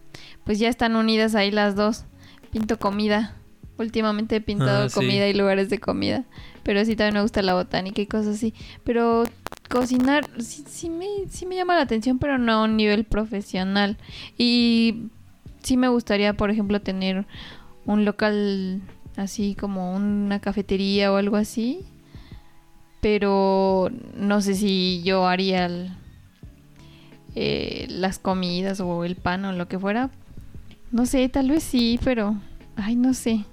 pues ya están unidas ahí las dos. Pinto comida. Últimamente he pintado Ah, sí. comida y lugares de comida. Pero sí también me gusta la botánica y cosas así. Pero cocinar sí, sí, me, sí me llama la atención, pero no a un nivel profesional. Y sí me gustaría, por ejemplo, tener un local así como una cafetería o algo así. Pero no sé si yo haría el- eh, las comidas o el pan o lo que fuera. No sé, tal vez sí, pero... Ay, no sé.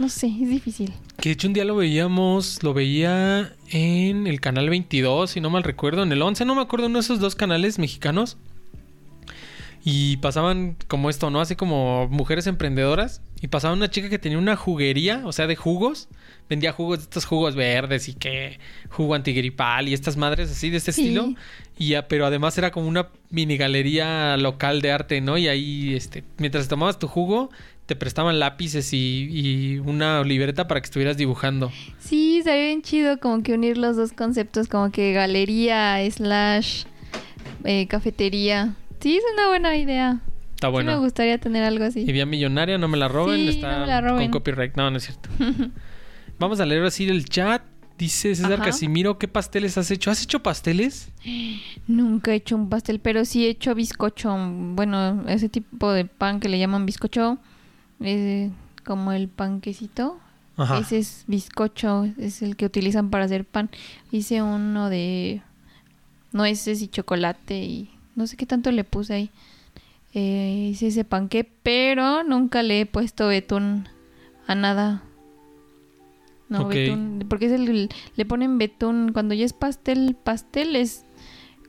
No sé, es difícil. Que de hecho un día lo veíamos, lo veía en el canal 22, si no mal recuerdo, en el 11, no me acuerdo, uno de esos dos canales mexicanos. Y pasaban como esto, ¿no? Así como mujeres emprendedoras. Y pasaba una chica que tenía una juguería, o sea, de jugos. Vendía jugos estos jugos verdes y que jugo antigripal y estas madres así de este Sí. estilo. Y ya, pero además era como una mini galería local de arte, ¿no? Y ahí, este, mientras tomabas tu jugo, te prestaban lápices y, y una libreta para que estuvieras dibujando. Sí, estaría bien chido como que unir los dos conceptos, como que galería slash eh, cafetería. Sí, es una buena idea. Está Sí me bueno. gustaría tener algo así. Idea millonaria, no me la roben, Sí, está no me la roben. con copyright. No, no es cierto. Vamos a leer así el chat. Dice César Ajá. Casimiro, ¿qué pasteles has hecho? ¿Has hecho pasteles? Nunca he hecho un pastel, pero sí he hecho bizcocho. Bueno, ese tipo de pan que le llaman bizcocho, eh, como el panquecito. Ajá. Ese es bizcocho, es el que utilizan para hacer pan. Hice uno de nueces y chocolate y no sé qué tanto le puse ahí. Eh, hice ese panque, pero nunca le he puesto betún a nada. No, betún, porque es el, le ponen betún, cuando ya es pastel, pastel es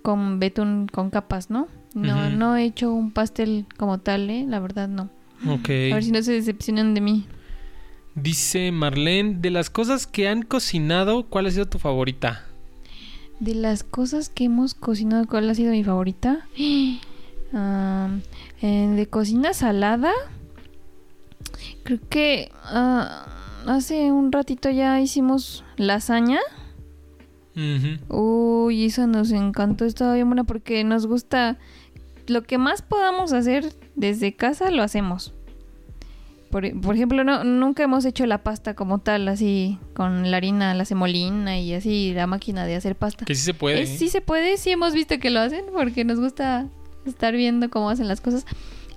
con betún con capas, ¿no? No, no he hecho un pastel como tal, ¿eh? La verdad no. Ok. A ver si no se decepcionan de mí. Dice Marlene, de las cosas que han cocinado, ¿cuál ha sido tu favorita? De las cosas que hemos cocinado, ¿cuál ha sido mi favorita? Eh, de cocina salada, creo que ah, hace un ratito ya hicimos lasaña. Uy, eso nos encantó, estaba bien buena porque nos gusta lo que más podamos hacer desde casa lo hacemos. Por, por ejemplo, no, nunca hemos hecho la pasta como tal, así con la harina, la semolina y así la máquina de hacer pasta. Que sí se puede. Es- ¿eh? sí se puede, sí hemos visto que lo hacen porque nos gusta estar viendo cómo hacen las cosas.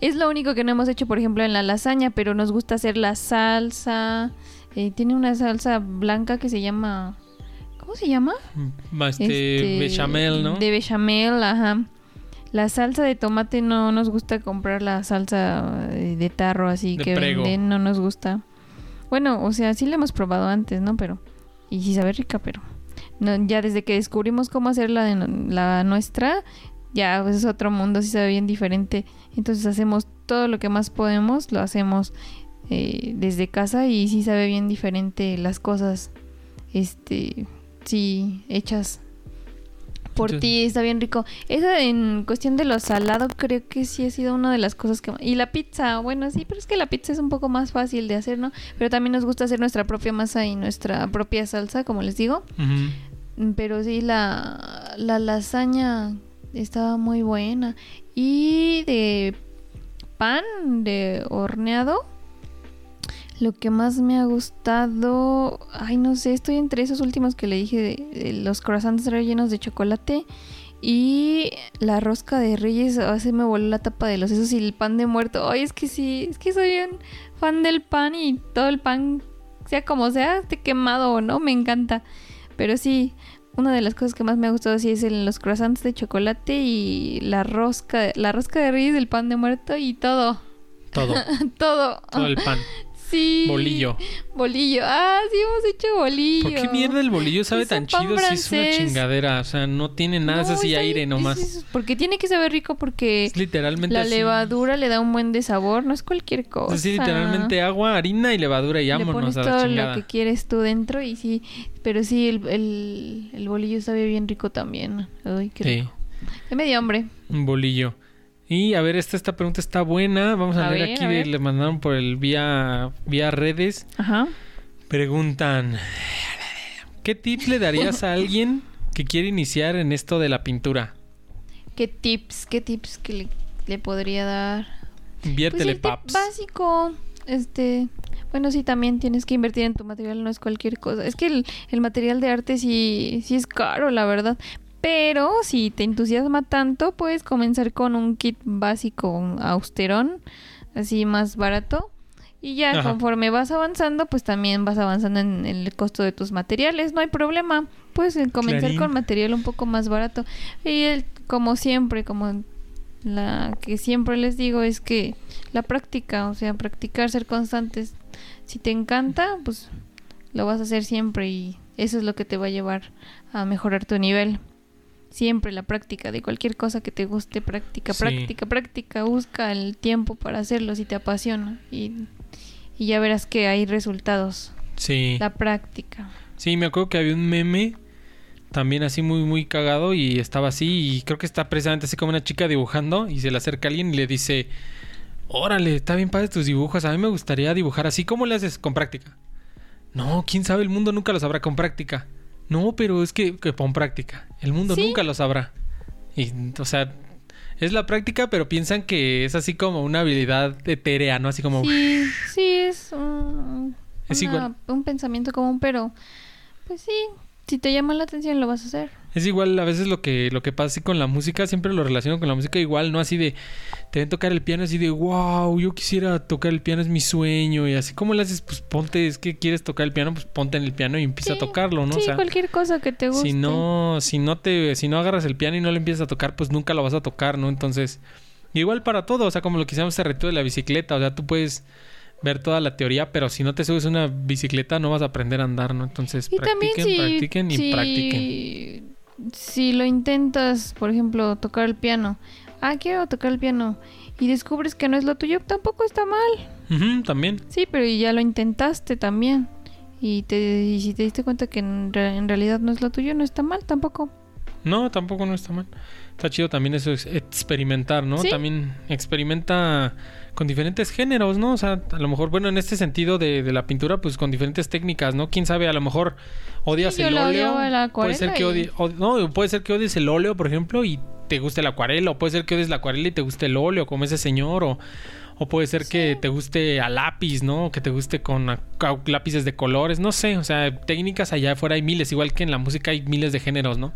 Es lo único que no hemos hecho, por ejemplo, en la lasaña, pero nos gusta hacer la salsa. Eh, tiene una salsa blanca que se llama... ¿Cómo se llama? Mm, Este, bechamel, ¿no? De bechamel, ajá. La salsa de tomate no nos gusta comprar la salsa eh, de tarro así De que venden, no nos gusta. Bueno, o sea, sí la hemos probado antes, ¿no? Pero y sí sabe rica, pero no, ya desde que descubrimos cómo hacer la de la nuestra ya pues, es otro mundo, sí sabe bien diferente. Entonces hacemos todo lo que más podemos, lo hacemos eh, desde casa y sí sabe bien diferente las cosas, este, sí, hechas por Entonces- ti, está bien rico. Eso en cuestión de lo salado creo que sí ha sido una de las cosas que... Y la pizza, bueno, sí, pero es que la pizza es un poco más fácil de hacer, ¿no? Pero también nos gusta hacer nuestra propia masa y nuestra propia salsa, como les digo. Pero sí, la, la lasaña estaba muy buena. Y de pan, de horneado, lo que más me ha gustado, ay no sé, estoy entre esos últimos que le dije, de, de los croissants rellenos de chocolate y la rosca de reyes, a se me voló la tapa de los sesos y el pan de muerto. Ay, es que sí, es que soy un fan del pan y todo el pan, sea como sea, esté quemado o no, me encanta. Pero sí, una de las cosas que más me ha gustado sí es el- los croissants de chocolate y la rosca, la rosca de reyes, el pan de muerto y todo, Todo, todo. todo el pan. Sí. Bolillo. Bolillo. Ah, sí hemos hecho bolillo. ¿Por qué mierda el bolillo sabe Es tan chido si es una francés. chingadera? O sea, no tiene nada, es No, así está aire nomás. es- es- porque tiene que saber rico porque Es literalmente la así. levadura le da un buen de sabor, no es cualquier cosa. Es así, literalmente agua, harina y levadura y Le vámonos pones a la todo chingada. lo que quieres tú dentro y sí, pero sí, el, el, el bolillo sabe bien rico también. Ay, qué Sí, rico. Ya me dio hambre. un bolillo. Y a ver, esta, esta pregunta está buena. Vamos a, A leer ver, aquí, a de- ver. le mandaron por el vía, vía redes. Ajá. Preguntan, ¿qué tips le darías a alguien que quiere iniciar en esto de la pintura? ¿Qué tips, qué tips que le, le podría dar? Pues Inviértele, el tip paps. básico, este, bueno, sí, también tienes que invertir en tu material, no es cualquier cosa. Es que el, el material de arte sí, sí es caro, la verdad. Pero si te entusiasma tanto, puedes comenzar con un kit básico, un austerón, así más barato. Y ya Ajá. conforme vas avanzando, pues también vas avanzando en el costo de tus materiales, no hay problema. Puedes eh, comenzar Clarín. con material un poco más barato. Y el- como siempre, como la que siempre les digo es que la práctica, o sea, practicar, ser constantes. Si te encanta, pues lo vas a hacer siempre y eso es lo que te va a llevar a mejorar tu nivel. Siempre la práctica de cualquier cosa que te guste, práctica, Sí. práctica, práctica, busca el tiempo para hacerlo si te apasiona y, y ya verás que hay resultados. Sí. La práctica. Sí, me acuerdo que había un meme también así muy muy cagado y estaba así y creo que está precisamente así como una chica dibujando y se le acerca alguien y le dice, "Órale, está bien padre tus dibujos, a mí me gustaría dibujar así, ¿cómo le haces con práctica?" No, quién sabe, el mundo nunca lo sabrá con práctica. No, pero es que, que con práctica. El mundo Sí. nunca lo sabrá. Y, o sea, es la práctica, pero piensan que es así como una habilidad etérea, ¿no? Así como... Sí, sí, es un, Es una- igual. un pensamiento común, pero pues sí, si te llama la atención lo vas a hacer. Es igual a veces lo que, lo que pasa así con la música, siempre lo relaciono con la música igual, no así de, te ven tocar el piano así de, wow, yo quisiera tocar el piano, es mi sueño, y así como le haces, pues ponte, es que quieres tocar el piano, pues ponte en el piano y empieza Sí, a tocarlo, ¿no? sí, o sea, cualquier cosa que te guste. si no, si no te, si no agarras el piano y no lo empiezas a tocar, pues nunca lo vas a tocar, ¿no? Entonces, igual para todo, o sea, como lo que hicimos ese reto de la bicicleta, o sea, tú puedes ver toda la teoría, pero si no te subes una bicicleta no vas a aprender a andar, ¿no? Entonces, Y practiquen, si, practiquen y si- practiquen. si lo intentas, por ejemplo, tocar el piano. Ah, quiero tocar el piano. Y descubres que no es lo tuyo, tampoco está mal. Ujú, también. Sí, pero ya lo intentaste también. Y, te, y si te diste cuenta que en, re- en realidad no es lo tuyo, no está mal tampoco. No, tampoco no está mal. Está chido también eso, es experimentar, ¿no? Sí. También experimenta con diferentes géneros, ¿no? O sea, a lo mejor, bueno, en este sentido de, de la pintura, pues con diferentes técnicas, ¿no? Quién sabe, a lo mejor odias Sí, el óleo. puede ser que acuarela y- odie- od- no, puede ser que odies el óleo, por ejemplo, y te guste la acuarela, o puede ser que odies la acuarela y te guste el óleo, como ese señor, o, o puede ser que te guste a lápiz, ¿no? Que te guste con a- a- lápices de colores, no sé, o sea, técnicas allá afuera hay miles, igual que en la música hay miles de géneros, ¿no?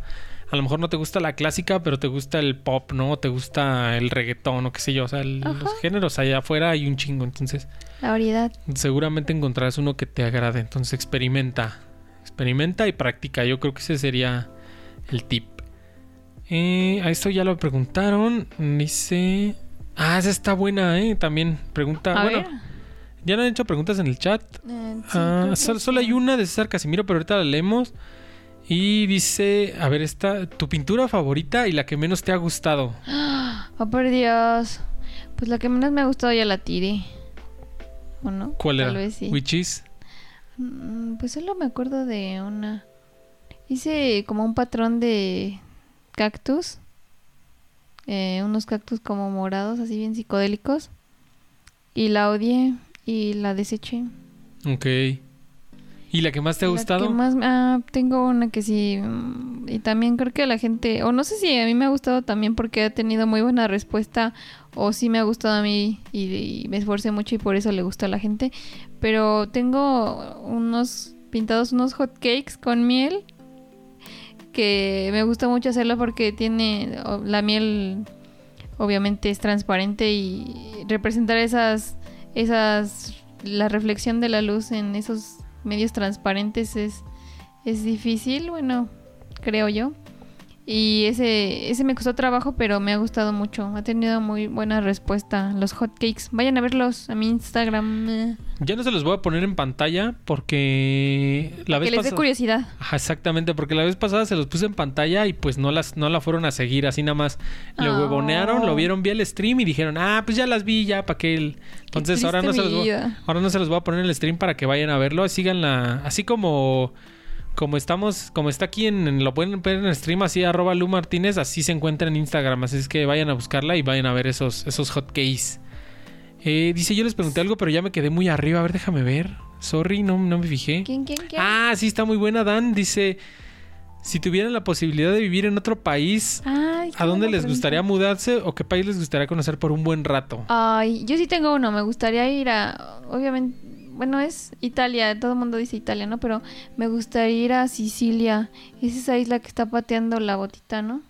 A lo mejor no te gusta la clásica, pero te gusta el pop, ¿no? Te gusta el reggaetón o qué sé yo. O sea, el- los géneros allá afuera hay un chingo. Entonces, La variedad. seguramente encontrarás uno que te agrade. Entonces, experimenta. Experimenta y practica. Yo creo que ese sería el tip. Eh, a esto ya lo preguntaron. Dice... Ah, esa está buena, ¿eh? También pregunta... A bueno, ver. ya no han hecho preguntas en el chat. Eh, sí, Ah, creo que sol- sí. solo hay una de César Casimiro, pero ahorita la leemos. Y dice, a ver, esta, tu pintura favorita y la que menos te ha gustado. Oh, por Dios. Pues la que menos me ha gustado ya la tiré. ¿O no? ¿Cuál Tal era? vez sí. Which is? Mm, Pues solo me acuerdo de una. Hice como un patrón de cactus. Eh, unos cactus como morados, así bien psicodélicos. Y la odié y la deseché. Ok. ¿Y la que más te ha La gustado? que más- ah, tengo una que sí. mm, Y también creo que la gente. O no sé si a mí me ha gustado también porque ha tenido muy buena respuesta. O sí me ha gustado a mí y, y me esforcé mucho y por eso le gusta a la gente. Pero tengo unos pintados, unos hot cakes con miel. Que me gusta mucho hacerlo porque tiene. La miel obviamente es transparente y representar esas. Esas. La reflexión de la luz en esos medios transparentes es, es difícil, bueno, creo yo. Y ese, ese me costó trabajo, pero me ha gustado mucho. Ha tenido muy buena respuesta. Los hotcakes. Vayan a verlos a mi Instagram. Ya no se los voy a poner en pantalla porque la vez que les dé curiosidad. Ajá, exactamente, porque la vez pasada se los puse en pantalla y pues no las no la fueron a seguir, así nada más lo Oh. huevonearon, lo vieron bien el stream y dijeron, ah, pues ya las vi, ya, para que el... Entonces ahora no, se los voy, ahora no se los voy a poner en el stream para que vayan a verlo, síganla, así como como estamos, como está aquí en, en- lo pueden ver en el stream, así arroba Lu Martínez, así se encuentra en Instagram, así es que vayan a buscarla y vayan a ver esos, esos hotkeys. Eh, dice, yo les pregunté algo, pero ya me quedé muy arriba. A ver, déjame ver. Sorry, no, no me fijé. ¿Quién, quién, quién? Ah, sí, está muy buena, Dan. Dice, si tuvieran la posibilidad de vivir en otro país, Ay, ¿a dónde les gustaría mudarse o qué país les gustaría conocer por un buen rato? Ay, yo sí tengo uno. Me gustaría ir a. Obviamente. Bueno, es Italia. Todo el mundo dice Italia, ¿no? Pero me gustaría ir a Sicilia. Es esa isla que está pateando la botita, ¿no?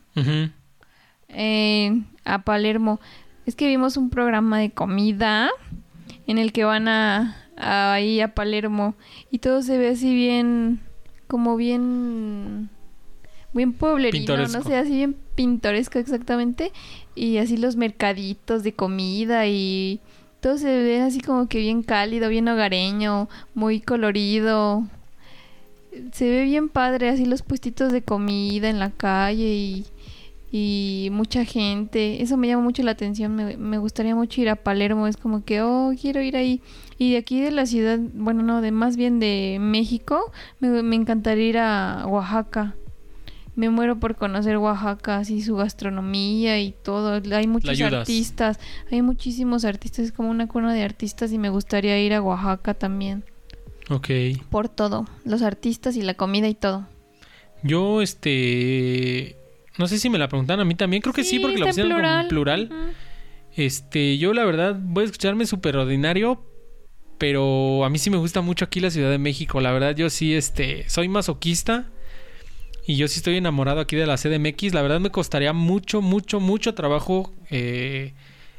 Eh, a Palermo. Es que vimos un programa de comida en el que van a, a- ahí a Palermo y todo se ve así bien, como bien, bien pueblerino, Pintoresco. no sé, así bien pintoresco exactamente. Y así los mercaditos de comida y todo se ve así como que bien cálido, bien hogareño, muy colorido. Se ve bien padre, así los puestitos de comida en la calle y, y mucha gente. Eso me llama mucho la atención. Me, me gustaría mucho ir a Palermo. Es como que, oh, quiero ir ahí. Y de aquí de la ciudad, bueno, no, de más bien de México, me, me encantaría ir a Oaxaca. Me muero por conocer Oaxaca, así su gastronomía y todo. Hay muchos artistas, hay muchísimos artistas, es como una cuna de artistas y me gustaría ir a Oaxaca también. Ok. Por todo, los artistas y la comida y todo. Yo, este... No sé si me la preguntan a mí también. Creo que sí, porque en pusieron como en plural. Este, yo la verdad voy a escucharme súper ordinario, pero a mí sí me gusta mucho aquí la Ciudad de México. La verdad, yo sí, este, soy masoquista y yo sí estoy enamorado aquí de la CDMX. La verdad me costaría mucho, mucho, mucho trabajo eh,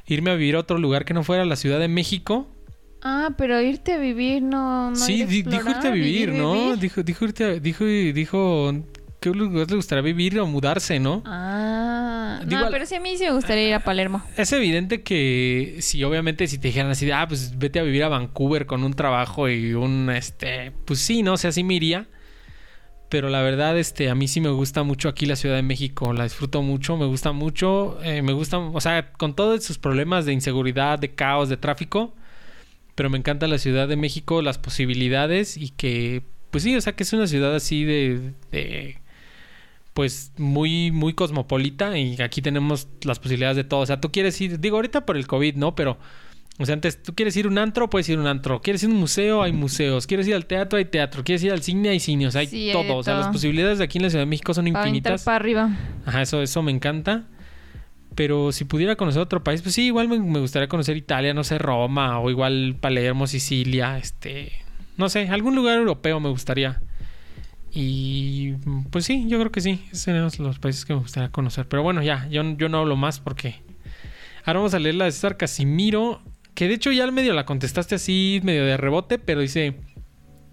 irme a vivir a otro lugar que no fuera la Ciudad de México. Ah, pero irte a vivir no. no sí, ir dijo irte a vivir, ¿no? vivir. Dijo, dijo irte a- dijo, dijo, ¿qué lugar le gustaría vivir o mudarse, no? Ah, Digo, no, pero sí a mí sí me gustaría ir a Palermo. Es evidente que si obviamente si te dijeran así de, ah, pues vete a vivir a Vancouver con un trabajo y un, este, pues sí, no, o sea, sí me iría. Pero la verdad, este, a mí sí me gusta mucho aquí la Ciudad de México, la disfruto mucho, me gusta mucho, eh, me gusta, o sea, con todos sus problemas de inseguridad, de caos, de tráfico, pero me encanta la Ciudad de México, las posibilidades y que, pues sí, o sea, que es una ciudad así de, de pues muy, muy cosmopolita y aquí tenemos las posibilidades de todo. O sea, tú quieres ir, digo ahorita por el COVID, ¿no? Pero, o sea, antes tú quieres ir a un antro, puedes ir a un antro. Quieres ir a un museo, hay museos. Quieres ir al teatro, hay teatro. Quieres ir al cine, hay cine. O sea, hay Sí, todo. O sea, las posibilidades de aquí en la Ciudad de México son infinitas. para arriba. Ajá, eso, eso me encanta. Pero si pudiera conocer otro país, pues sí, igual me, me gustaría conocer Italia, no sé, Roma, o igual Palermo, Sicilia, este, no sé, algún lugar europeo me gustaría. Y pues sí, yo creo que sí, esos serían los- los países que me gustaría conocer. Pero bueno, ya, yo, yo no hablo más porque... Ahora vamos a leer la de César Casimiro, que de hecho ya medio la contestaste así, medio de rebote, pero dice,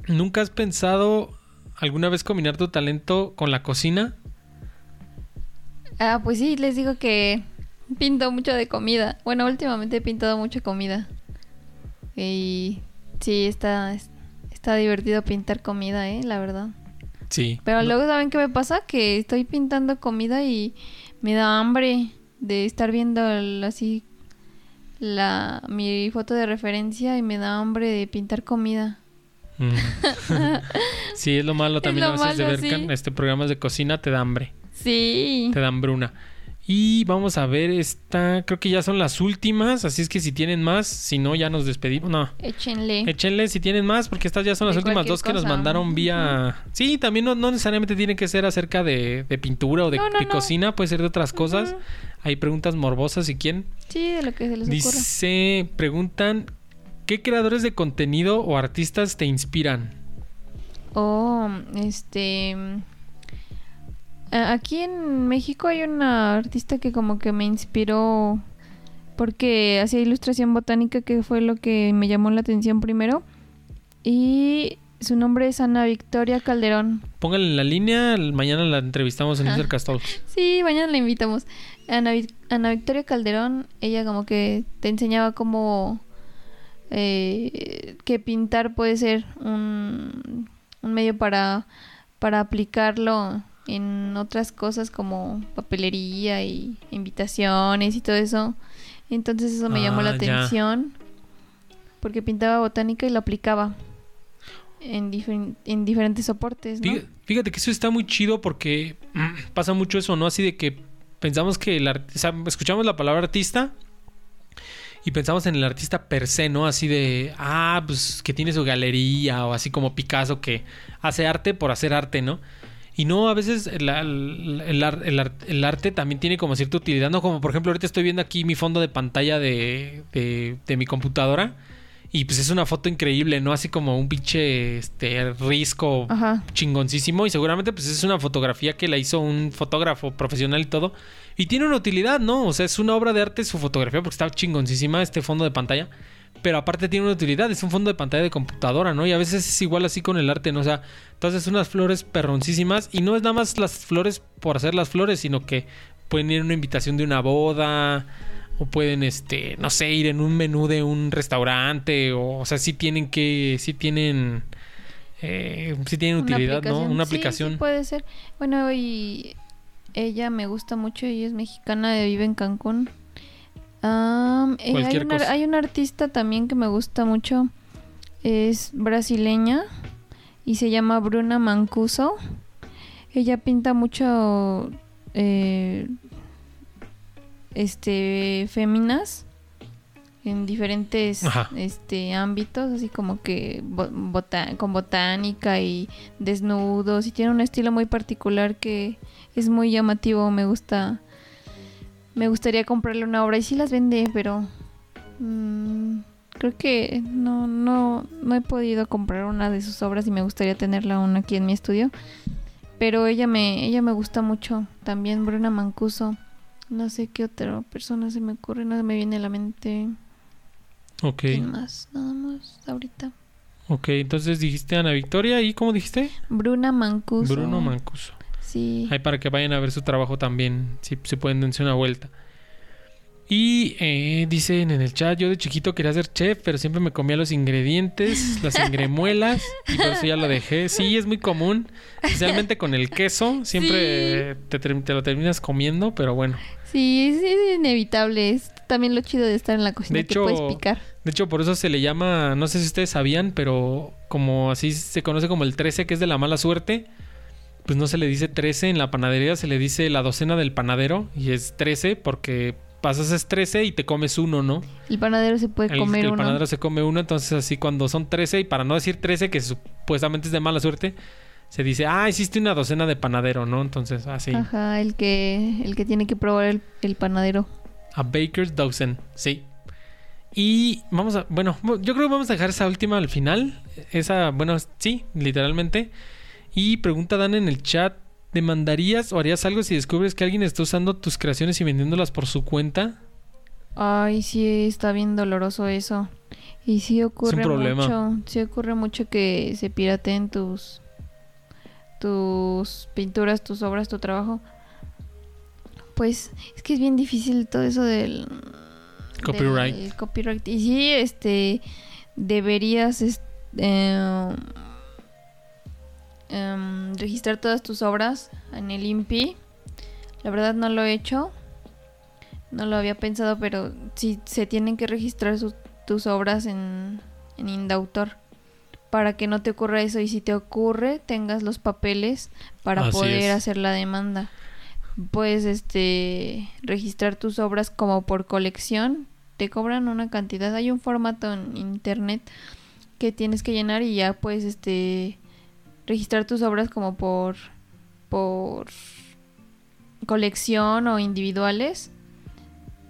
¿nunca has pensado alguna vez combinar tu talento con la cocina? Ah, pues sí, les digo que pinto mucho de comida. Bueno, últimamente he pintado mucha comida. Y sí, está, está divertido pintar comida, ¿eh? La verdad. Sí. Pero No- luego, ¿saben qué me pasa? Que estoy pintando comida y me da hambre de estar viendo así la mi foto de referencia y me da hambre de pintar comida. Mm. sí, es lo malo también lo a veces de ver sí. este programas de cocina, te da hambre. Sí. Te da hambruna. Y vamos a ver esta, creo que ya son las últimas, así es que si tienen más, si no ya nos despedimos. No, Échenle. échenle si tienen más, porque estas ya son las De últimas dos que nos mandaron vía... Sí, también no, no necesariamente tiene que ser acerca de, de pintura o de, No, no, de no. cocina, puede ser de otras cosas. Hay preguntas morbosas si quieren. Sí, de lo que se les ocurra. Dice, preguntan, ¿qué creadores de contenido o artistas te inspiran? Oh, este. A- Aquí en México hay una artista que como que me inspiró porque hacía ilustración botánica, que fue lo que me llamó la atención primero. Y su nombre es Ana Victoria Calderón. Pónganle en la línea, mañana la entrevistamos en Ajá. User Talks. Sí, mañana la invitamos. Ana, Ana Victoria Calderón, ella como que te enseñaba cómo eh, que pintar puede ser un, un medio para, para aplicarlo en otras cosas como papelería y invitaciones y todo eso. Entonces eso me llamó la Ah, ya. atención porque pintaba botánica y lo aplicaba en, difer- en diferentes soportes, ¿no? Fí- Fíjate que eso está muy chido porque mm, pasa mucho eso, ¿no? Así de que pensamos que el o sea, escuchamos la palabra artista y pensamos en el artista per se, ¿no? Así de, ah, pues que tiene su galería o así como Picasso que hace arte por hacer arte, ¿no? Y no, a veces el, el- el ar- el ar- el arte también tiene como cierta utilidad, ¿no? Como por ejemplo ahorita estoy viendo aquí mi fondo de pantalla de, de, de mi computadora y pues es una foto increíble, ¿no? Así como un pinche este, risco Ajá. chingoncísimo y seguramente pues es una fotografía que la hizo un fotógrafo profesional y todo y tiene una utilidad, ¿no? O sea, es una obra de arte su fotografía porque está chingoncísima este fondo de pantalla, pero aparte tiene una utilidad, es un fondo de pantalla de computadora, ¿no? Y a veces es igual así con el arte, ¿no? O sea, entonces unas flores perroncísimas y no es nada más las flores por hacer las flores, sino que pueden ir a una invitación de una boda o pueden este, no sé, ir en un menú de un restaurante o, o sea, sí tienen que sí tienen eh, sí tienen Una utilidad, ¿no? Una Sí, aplicación. Sí, puede ser. Bueno, y ella me gusta mucho, ella es mexicana, vive en Cancún. Eh, hay, una, hay una artista también que me gusta mucho, es brasileña y se llama Bruna Mancuso. Ella pinta mucho eh, este féminas en diferentes Ajá. este ámbitos, así como que con botánica y desnudos y tiene un estilo muy particular que es muy llamativo, me gusta me gustaría comprarle una obra y sí las vende, pero mm, creo que no no no he podido comprar una de sus obras y me gustaría tenerla aún aquí en mi estudio. Pero ella me ella me gusta mucho, también Bruna Mancuso. No sé qué otra persona se me ocurre, no me viene a la mente. Ok, ¿Quién más? Nada más ahorita. ok, entonces dijiste Ana Victoria y ¿cómo dijiste? Bruna Mancuso. Bruno Mancuso. Sí. Ahí para que vayan a ver su trabajo también, si se pueden darse una vuelta. Y eh, dicen en el chat, yo de chiquito quería ser chef, pero siempre me comía los ingredientes, las ingremuelas, y por eso ya lo dejé. Sí, es muy común, especialmente con el queso, siempre te, lo terminas comiendo, pero bueno. Sí, es, es inevitable. Es también lo chido de estar en la cocina De que hecho, puedes picar. De hecho, por eso se le llama, no sé si ustedes sabían, pero como así se conoce como el 13, que es de la mala suerte, pues no se le dice 13 en la panadería, se le dice la docena del panadero y es 13 porque pasas es 13 y te comes uno, ¿no? El panadero se puede El, comer el uno. panadero se come uno, entonces así cuando son 13 y para no decir 13, que supuestamente es de mala suerte, se dice, ah, hiciste una docena de panadero, ¿no? Entonces así, Ajá, el que, el que tiene que probar el, el panadero. a baker's dozen, sí. Y vamos a, bueno, yo creo que vamos a dejar esa última al final. Esa, bueno, sí, literalmente. Y pregunta Dan en el chat, ¿demandarías o harías algo si descubres que alguien está usando tus creaciones y vendiéndolas por su cuenta? Ay, sí, está bien doloroso eso. Y sí ocurre problema. mucho. Sí ocurre mucho que se pirateen tus tus pinturas, tus obras, tu trabajo. Pues es que es bien difícil todo eso del Copyright. del copyright. Y sí, este deberías es- eh, em, registrar todas tus obras en el INPI. La verdad no lo he hecho. No lo había pensado, pero sí se tienen que registrar tus obras en, en Indautor para que no te ocurra eso y si te ocurre tengas los papeles para poder hacer la demanda. Puedes este registrar tus obras como por colección, te cobran una cantidad, hay un formato en internet que tienes que llenar y ya puedes este registrar tus obras como por por colección o individuales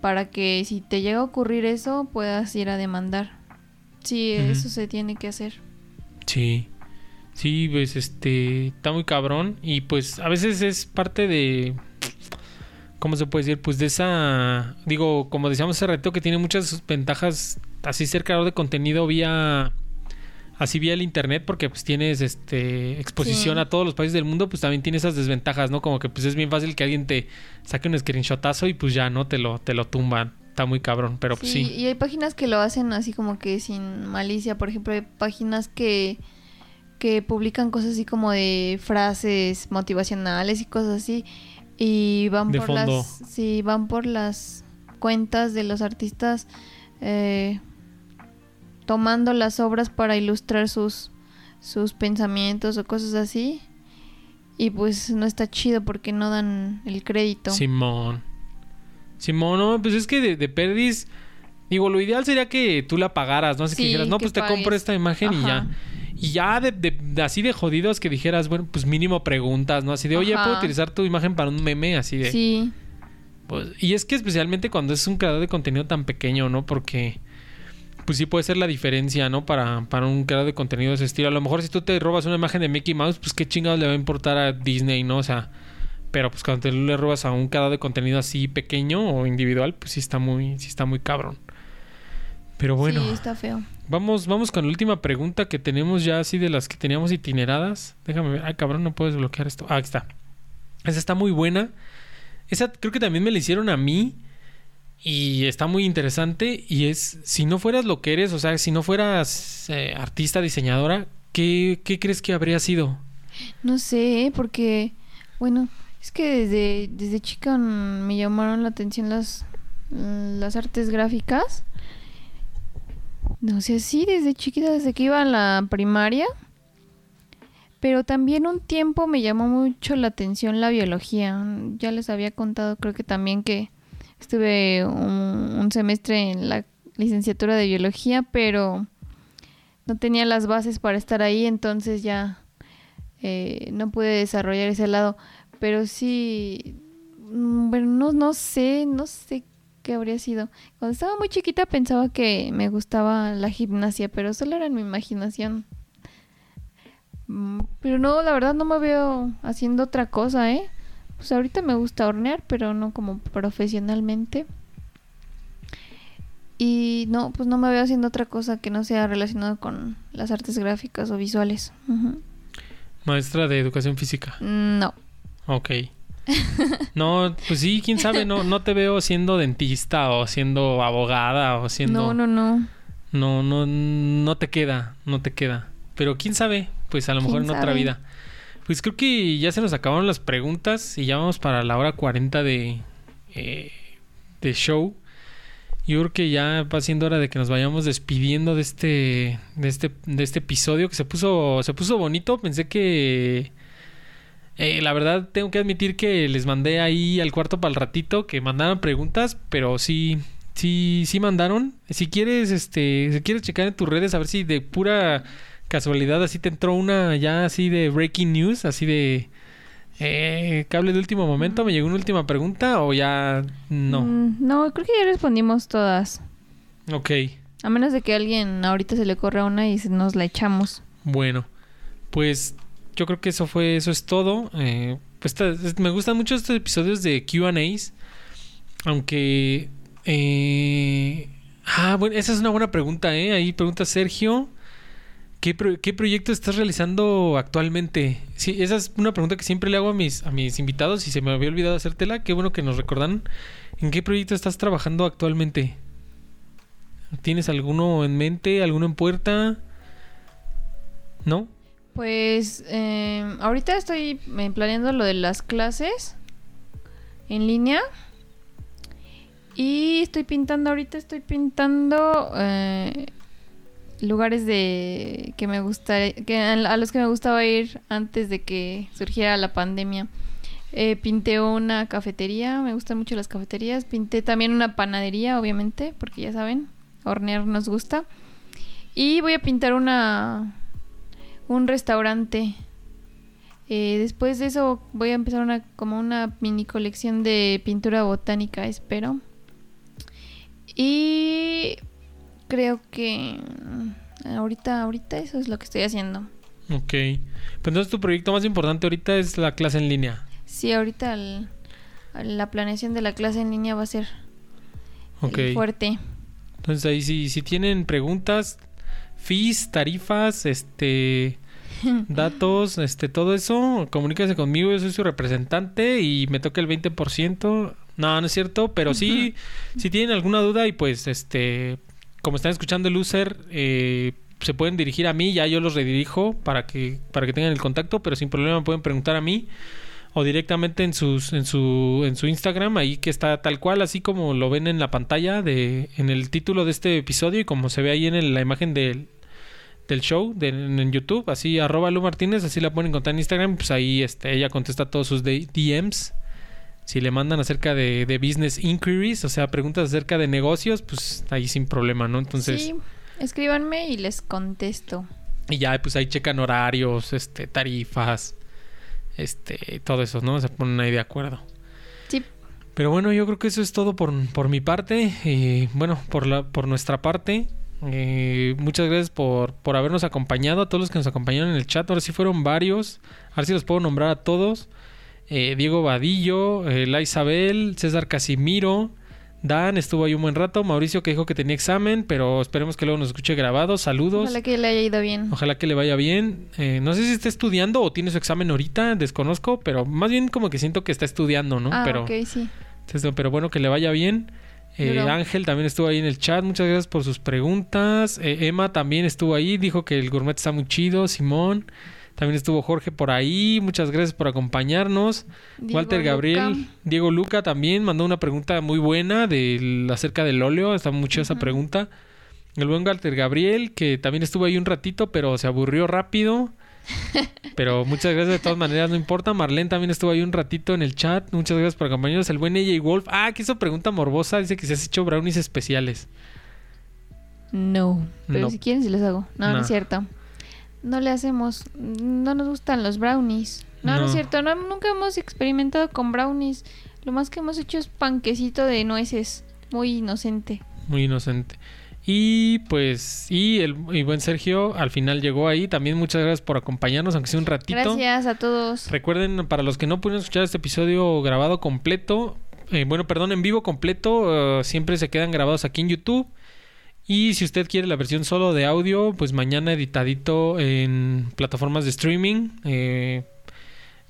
para que si te llega a ocurrir eso puedas ir a demandar. Sí, eso se tiene que hacer. Sí. Sí, pues este está muy cabrón y pues a veces es parte de ¿cómo se puede decir? Pues de esa digo, como decíamos hace rato que tiene muchas ventajas así ser creador de contenido vía así vía el internet porque pues tienes este exposición a todos los países del mundo, pues también tiene esas desventajas, ¿no? Como que pues es bien fácil que alguien te saque un screenshotazo y pues ya no te lo te lo tumban. Está muy cabrón, pero pues sí. Y hay páginas que lo hacen así como que sin malicia, por ejemplo, hay páginas que que publican cosas así como de frases motivacionales y cosas así y van por las sí van por las cuentas de los artistas eh, tomando las obras para ilustrar sus sus pensamientos o cosas así y pues no está chido porque no dan el crédito Simón Simón no pues es que de, de perdis digo lo ideal sería que tú la pagaras no así que dijeras no pues te compro esta imagen y ya y ya de, así de jodidos que dijeras, bueno, pues mínimo preguntas, ¿no? Así de, oye, ¿puedo utilizar tu imagen para un meme? Así de... Sí. Pues, y es que especialmente cuando es un creador de contenido tan pequeño, ¿no? Porque pues sí puede ser la diferencia, ¿no? Para, para un creador de contenido de ese estilo. A lo mejor si tú te robas una imagen de Mickey Mouse, pues qué chingados le va a importar a Disney, ¿no? O sea, pero pues cuando te le robas a un creador de contenido así pequeño o individual, pues sí está muy, sí está muy cabrón. Pero bueno. Sí, está feo. Vamos, vamos con la última pregunta que tenemos ya así de las que teníamos itineradas. Déjame ver. Ay, cabrón, no puedes bloquear esto. Ah, aquí está. Esa está muy buena. Esa creo que también me la hicieron a mí. Y está muy interesante. Y es, si no fueras lo que eres, o sea, si no fueras eh, artista, diseñadora, ¿qué, ¿qué, crees que habría sido? No sé, porque, bueno, es que desde, desde chica me llamaron la atención las, las artes gráficas. No sé, sí, desde chiquita, desde que iba a la primaria. Pero también un tiempo me llamó mucho la atención la biología. Ya les había contado, creo que también que estuve un, semestre en la licenciatura de biología, pero no tenía las bases para estar ahí, entonces ya eh, no pude desarrollar ese lado. Pero sí, mm, bueno, no, no sé, no sé que habría sido. Cuando estaba muy chiquita pensaba que me gustaba la gimnasia, pero solo era en mi imaginación. Mm, pero no, la verdad no me veo haciendo otra cosa, ¿eh? Pues ahorita me gusta hornear, pero no como profesionalmente. Y no, pues no me veo haciendo otra cosa que no sea relacionado con las artes gráficas o visuales. Maestra de educación física. No. Ok. No, pues sí, quién sabe, no, no te veo siendo dentista o siendo abogada o siendo. No, no, no. No, no, no te queda, no te queda. Pero quién sabe, pues a lo mejor en otra vida. Pues creo que ya se nos acabaron las preguntas y ya vamos para la hora 40 de, eh, de show. Yo creo que ya va siendo hora de que nos vayamos despidiendo de este, de este, de este episodio que se puso, se puso bonito. Pensé que eh, la verdad, tengo que admitir que les mandé ahí al cuarto para el ratito que mandaran preguntas, pero sí, sí, sí mandaron. Si quieres, este, si quieres checar en tus redes a ver si de pura casualidad así te entró una ya así de breaking news, así de eh, cable de último momento, me llegó una última pregunta o ya no. Mm, no, creo que ya respondimos todas. Ok. A menos de que alguien ahorita se le corra una y nos la echamos. Bueno, pues yo creo que eso fue, eso es todo. Eh, pues me gustan mucho estos episodios de QAs. Aunque. Eh, ah, bueno, esa es una buena pregunta, ¿eh? Ahí pregunta Sergio. ¿Qué, ¿Qué, proyecto estás realizando actualmente? Sí, esa es una pregunta que siempre le hago a mis, a mis invitados y se me había olvidado hacértela. Qué bueno que nos recordan. ¿En qué proyecto estás trabajando actualmente? ¿Tienes alguno en mente? ¿Alguno en puerta? ¿No? Pues eh, ahorita estoy eh, planeando lo de las clases en línea. Y estoy pintando, ahorita estoy pintando eh, lugares de que me gusta, que a los que me gustaba ir antes de que surgiera la pandemia. Eh, pinté una cafetería, me gustan mucho las cafeterías. Pinté también una panadería, obviamente, porque ya saben, hornear nos gusta. Y voy a pintar una un restaurante. Eh, después de eso voy a empezar una como una mini colección de pintura botánica, espero. Y creo que ahorita, ahorita eso es lo que estoy haciendo. Ok. Pues entonces tu proyecto más importante ahorita es la clase en línea. Sí, ahorita la planeación de la clase en línea va a ser okay. fuerte. Entonces ahí si, si tienen preguntas, fees, tarifas, este datos, este todo eso, comuníquese conmigo, yo soy su representante y me toca el 20%. No, no es cierto, pero sí, si tienen alguna duda y pues, este, como están escuchando el user, eh, se pueden dirigir a mí, ya yo los redirijo para que, para que tengan el contacto, pero sin problema pueden preguntar a mí o directamente en sus en su en su Instagram ahí que está tal cual así como lo ven en la pantalla de en el título de este episodio y como se ve ahí en la imagen del, del show de, en, YouTube así arroba Lu Martínez así la pueden encontrar en Instagram pues ahí este ella contesta todos sus DMs si le mandan acerca de, business inquiries, o sea, preguntas acerca de negocios, pues ahí sin problema, ¿no? Entonces... Sí, escríbanme y les contesto. Y ya, pues ahí checan horarios, este, tarifas, este, todo eso, ¿no? Se ponen ahí de acuerdo. Sí. Pero bueno, yo creo que eso es todo por, por mi parte. Y bueno, por, la, por nuestra parte. Eh, muchas gracias por, por habernos acompañado, a todos los que nos acompañaron en el chat. Ahora sí fueron varios. A ver si los puedo nombrar a todos. Eh, Diego Vadillo, eh, La Isabel, César Casimiro, Dan estuvo ahí un buen rato, Mauricio que dijo que tenía examen, pero esperemos que luego nos escuche grabado. Saludos. Ojalá que le haya ido bien. Ojalá que le vaya bien. Eh, no sé si está estudiando o tiene su examen ahorita, desconozco, pero más bien como que siento que está estudiando, ¿no? Ah, pero, ok, sí. Pero bueno, que le vaya bien. Ángel también estuvo ahí en el chat, muchas gracias por sus preguntas. Emma también estuvo ahí, dijo que el gourmet está muy chido. Simón. También estuvo Jorge por ahí. Muchas gracias por acompañarnos. Walter Gabriel, Diego Luca también mandó una pregunta muy buena de, acerca del óleo. Está muy chida esa pregunta. El buen Walter Gabriel, que también estuvo ahí un ratito, pero se aburrió rápido. Pero muchas gracias de todas maneras, no importa. Marlene también estuvo ahí un ratito en el chat. Muchas gracias por acompañarnos. El buen AJ Wolf. Ah, que hizo pregunta morbosa. Dice que se has hecho brownies especiales. No, pero si quieren, si les hago. No, no es cierto no le hacemos, no nos gustan los brownies. No, no, es cierto, no, nunca hemos experimentado con brownies. Lo más que hemos hecho es panquecito de nueces, muy inocente. Muy inocente. Y pues, y el buen Sergio al final llegó ahí. También muchas gracias por acompañarnos, aunque sea un ratito. Gracias a todos. Recuerden, para los que no pudieron escuchar este episodio grabado completo, eh, bueno, perdón, en vivo completo, eh, siempre se quedan grabados aquí en YouTube. Y si usted quiere la versión solo de audio, pues mañana editadito en plataformas de streaming. Eh,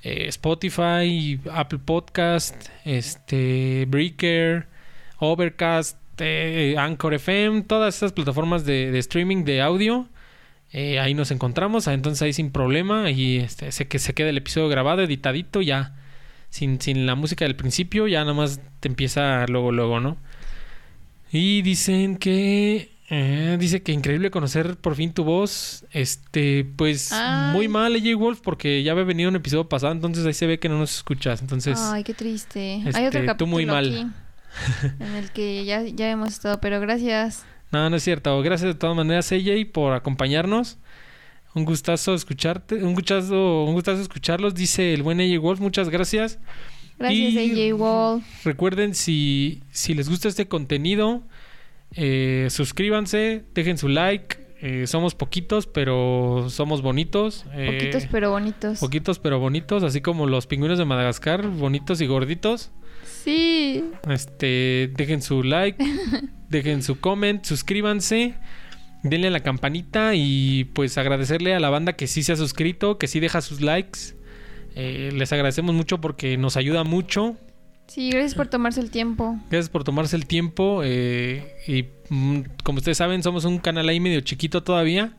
eh, Spotify, Apple Podcast, este, Breaker, Overcast, eh, Anchor FM, todas esas plataformas de, streaming de audio. ahí nos encontramos, entonces ahí sin problema. Y este, sé que se queda el episodio grabado, editadito, ya. Sin, sin la música del principio, ya nada más te empieza luego, luego, ¿no? Y dicen que. Eh, dice que increíble conocer por fin tu voz. Este, pues muy mal, AJ Wolf, porque ya había venido un episodio pasado, entonces ahí se ve que no nos escuchas. Entonces. Ay, qué triste. Hay otro capítulo este, tú muy mal. en el que ya, ya hemos estado, pero gracias. No, no es cierto. Gracias de todas maneras, AJ, por acompañarnos. Un gustazo escucharte, un gustazo, un gustazo escucharlos, dice el buen AJ Wolf, muchas gracias. Gracias, AJ Wolf. Recuerden, si, si les gusta este contenido, eh, suscríbanse, dejen su like. Eh, somos poquitos, pero somos bonitos. Eh, poquitos, pero bonitos. Poquitos, pero bonitos. Así como los pingüinos de Madagascar, bonitos y gorditos. Sí. Este, dejen su like, dejen su comment, suscríbanse. Denle a la campanita y pues agradecerle a la banda que sí se ha suscrito, que sí deja sus likes. Les agradecemos mucho porque nos ayuda mucho. Sí, gracias por tomarse el tiempo. Gracias por tomarse el tiempo. Eh, y mm, como ustedes saben, somos un canal ahí medio chiquito todavía.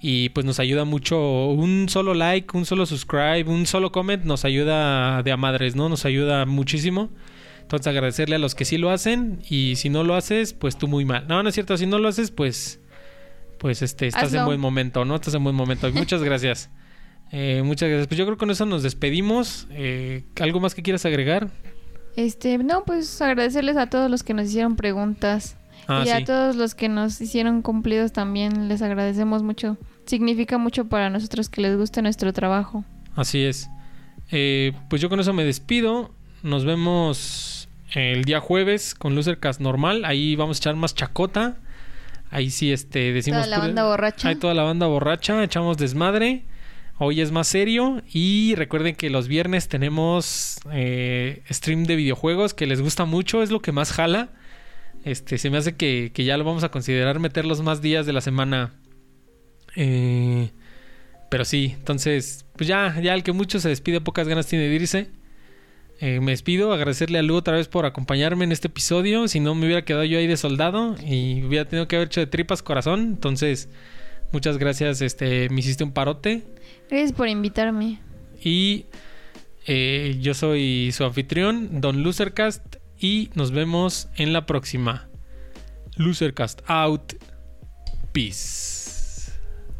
Y pues nos ayuda mucho. Un solo like, un solo subscribe, un solo comment nos ayuda de a madres, ¿no? Nos ayuda muchísimo. Entonces agradecerle a los que sí lo hacen. Y si no lo haces, pues tú muy mal. No, no es cierto. Si no lo haces, pues. Pues este, estás en buen momento, ¿no? Estás en buen momento. Muchas gracias. Eh, muchas gracias. Pues yo creo que con eso nos despedimos. Eh, ¿Algo más que quieras agregar? Este, no, pues agradecerles a todos los que nos hicieron preguntas. Ah, y sí. a todos los que nos hicieron cumplidos también les agradecemos mucho. Significa mucho para nosotros que les guste nuestro trabajo. Así es. Eh, pues yo con eso me despido. Nos vemos el día jueves con Losercast normal. Ahí vamos a echar más chacota. Ahí sí, este, decimos... Toda la pura- banda borracha. Hay toda la banda borracha, echamos desmadre. Hoy es más serio. Y recuerden que los viernes tenemos eh, stream de videojuegos que les gusta mucho. Es lo que más jala. Este, se me hace que, que ya lo vamos a considerar meter los más días de la semana. Eh, pero sí, entonces, pues ya, ya el que mucho se despide, pocas ganas tiene de irse. Eh, me despido, agradecerle a Lu otra vez por acompañarme en este episodio. Si no, me hubiera quedado yo ahí de soldado y hubiera tenido que haber hecho de tripas corazón. Entonces, muchas gracias, este, me hiciste un parote. Gracias por invitarme. Y eh, yo soy su anfitrión, Don Losercast, y nos vemos en la próxima. Losercast out. Peace.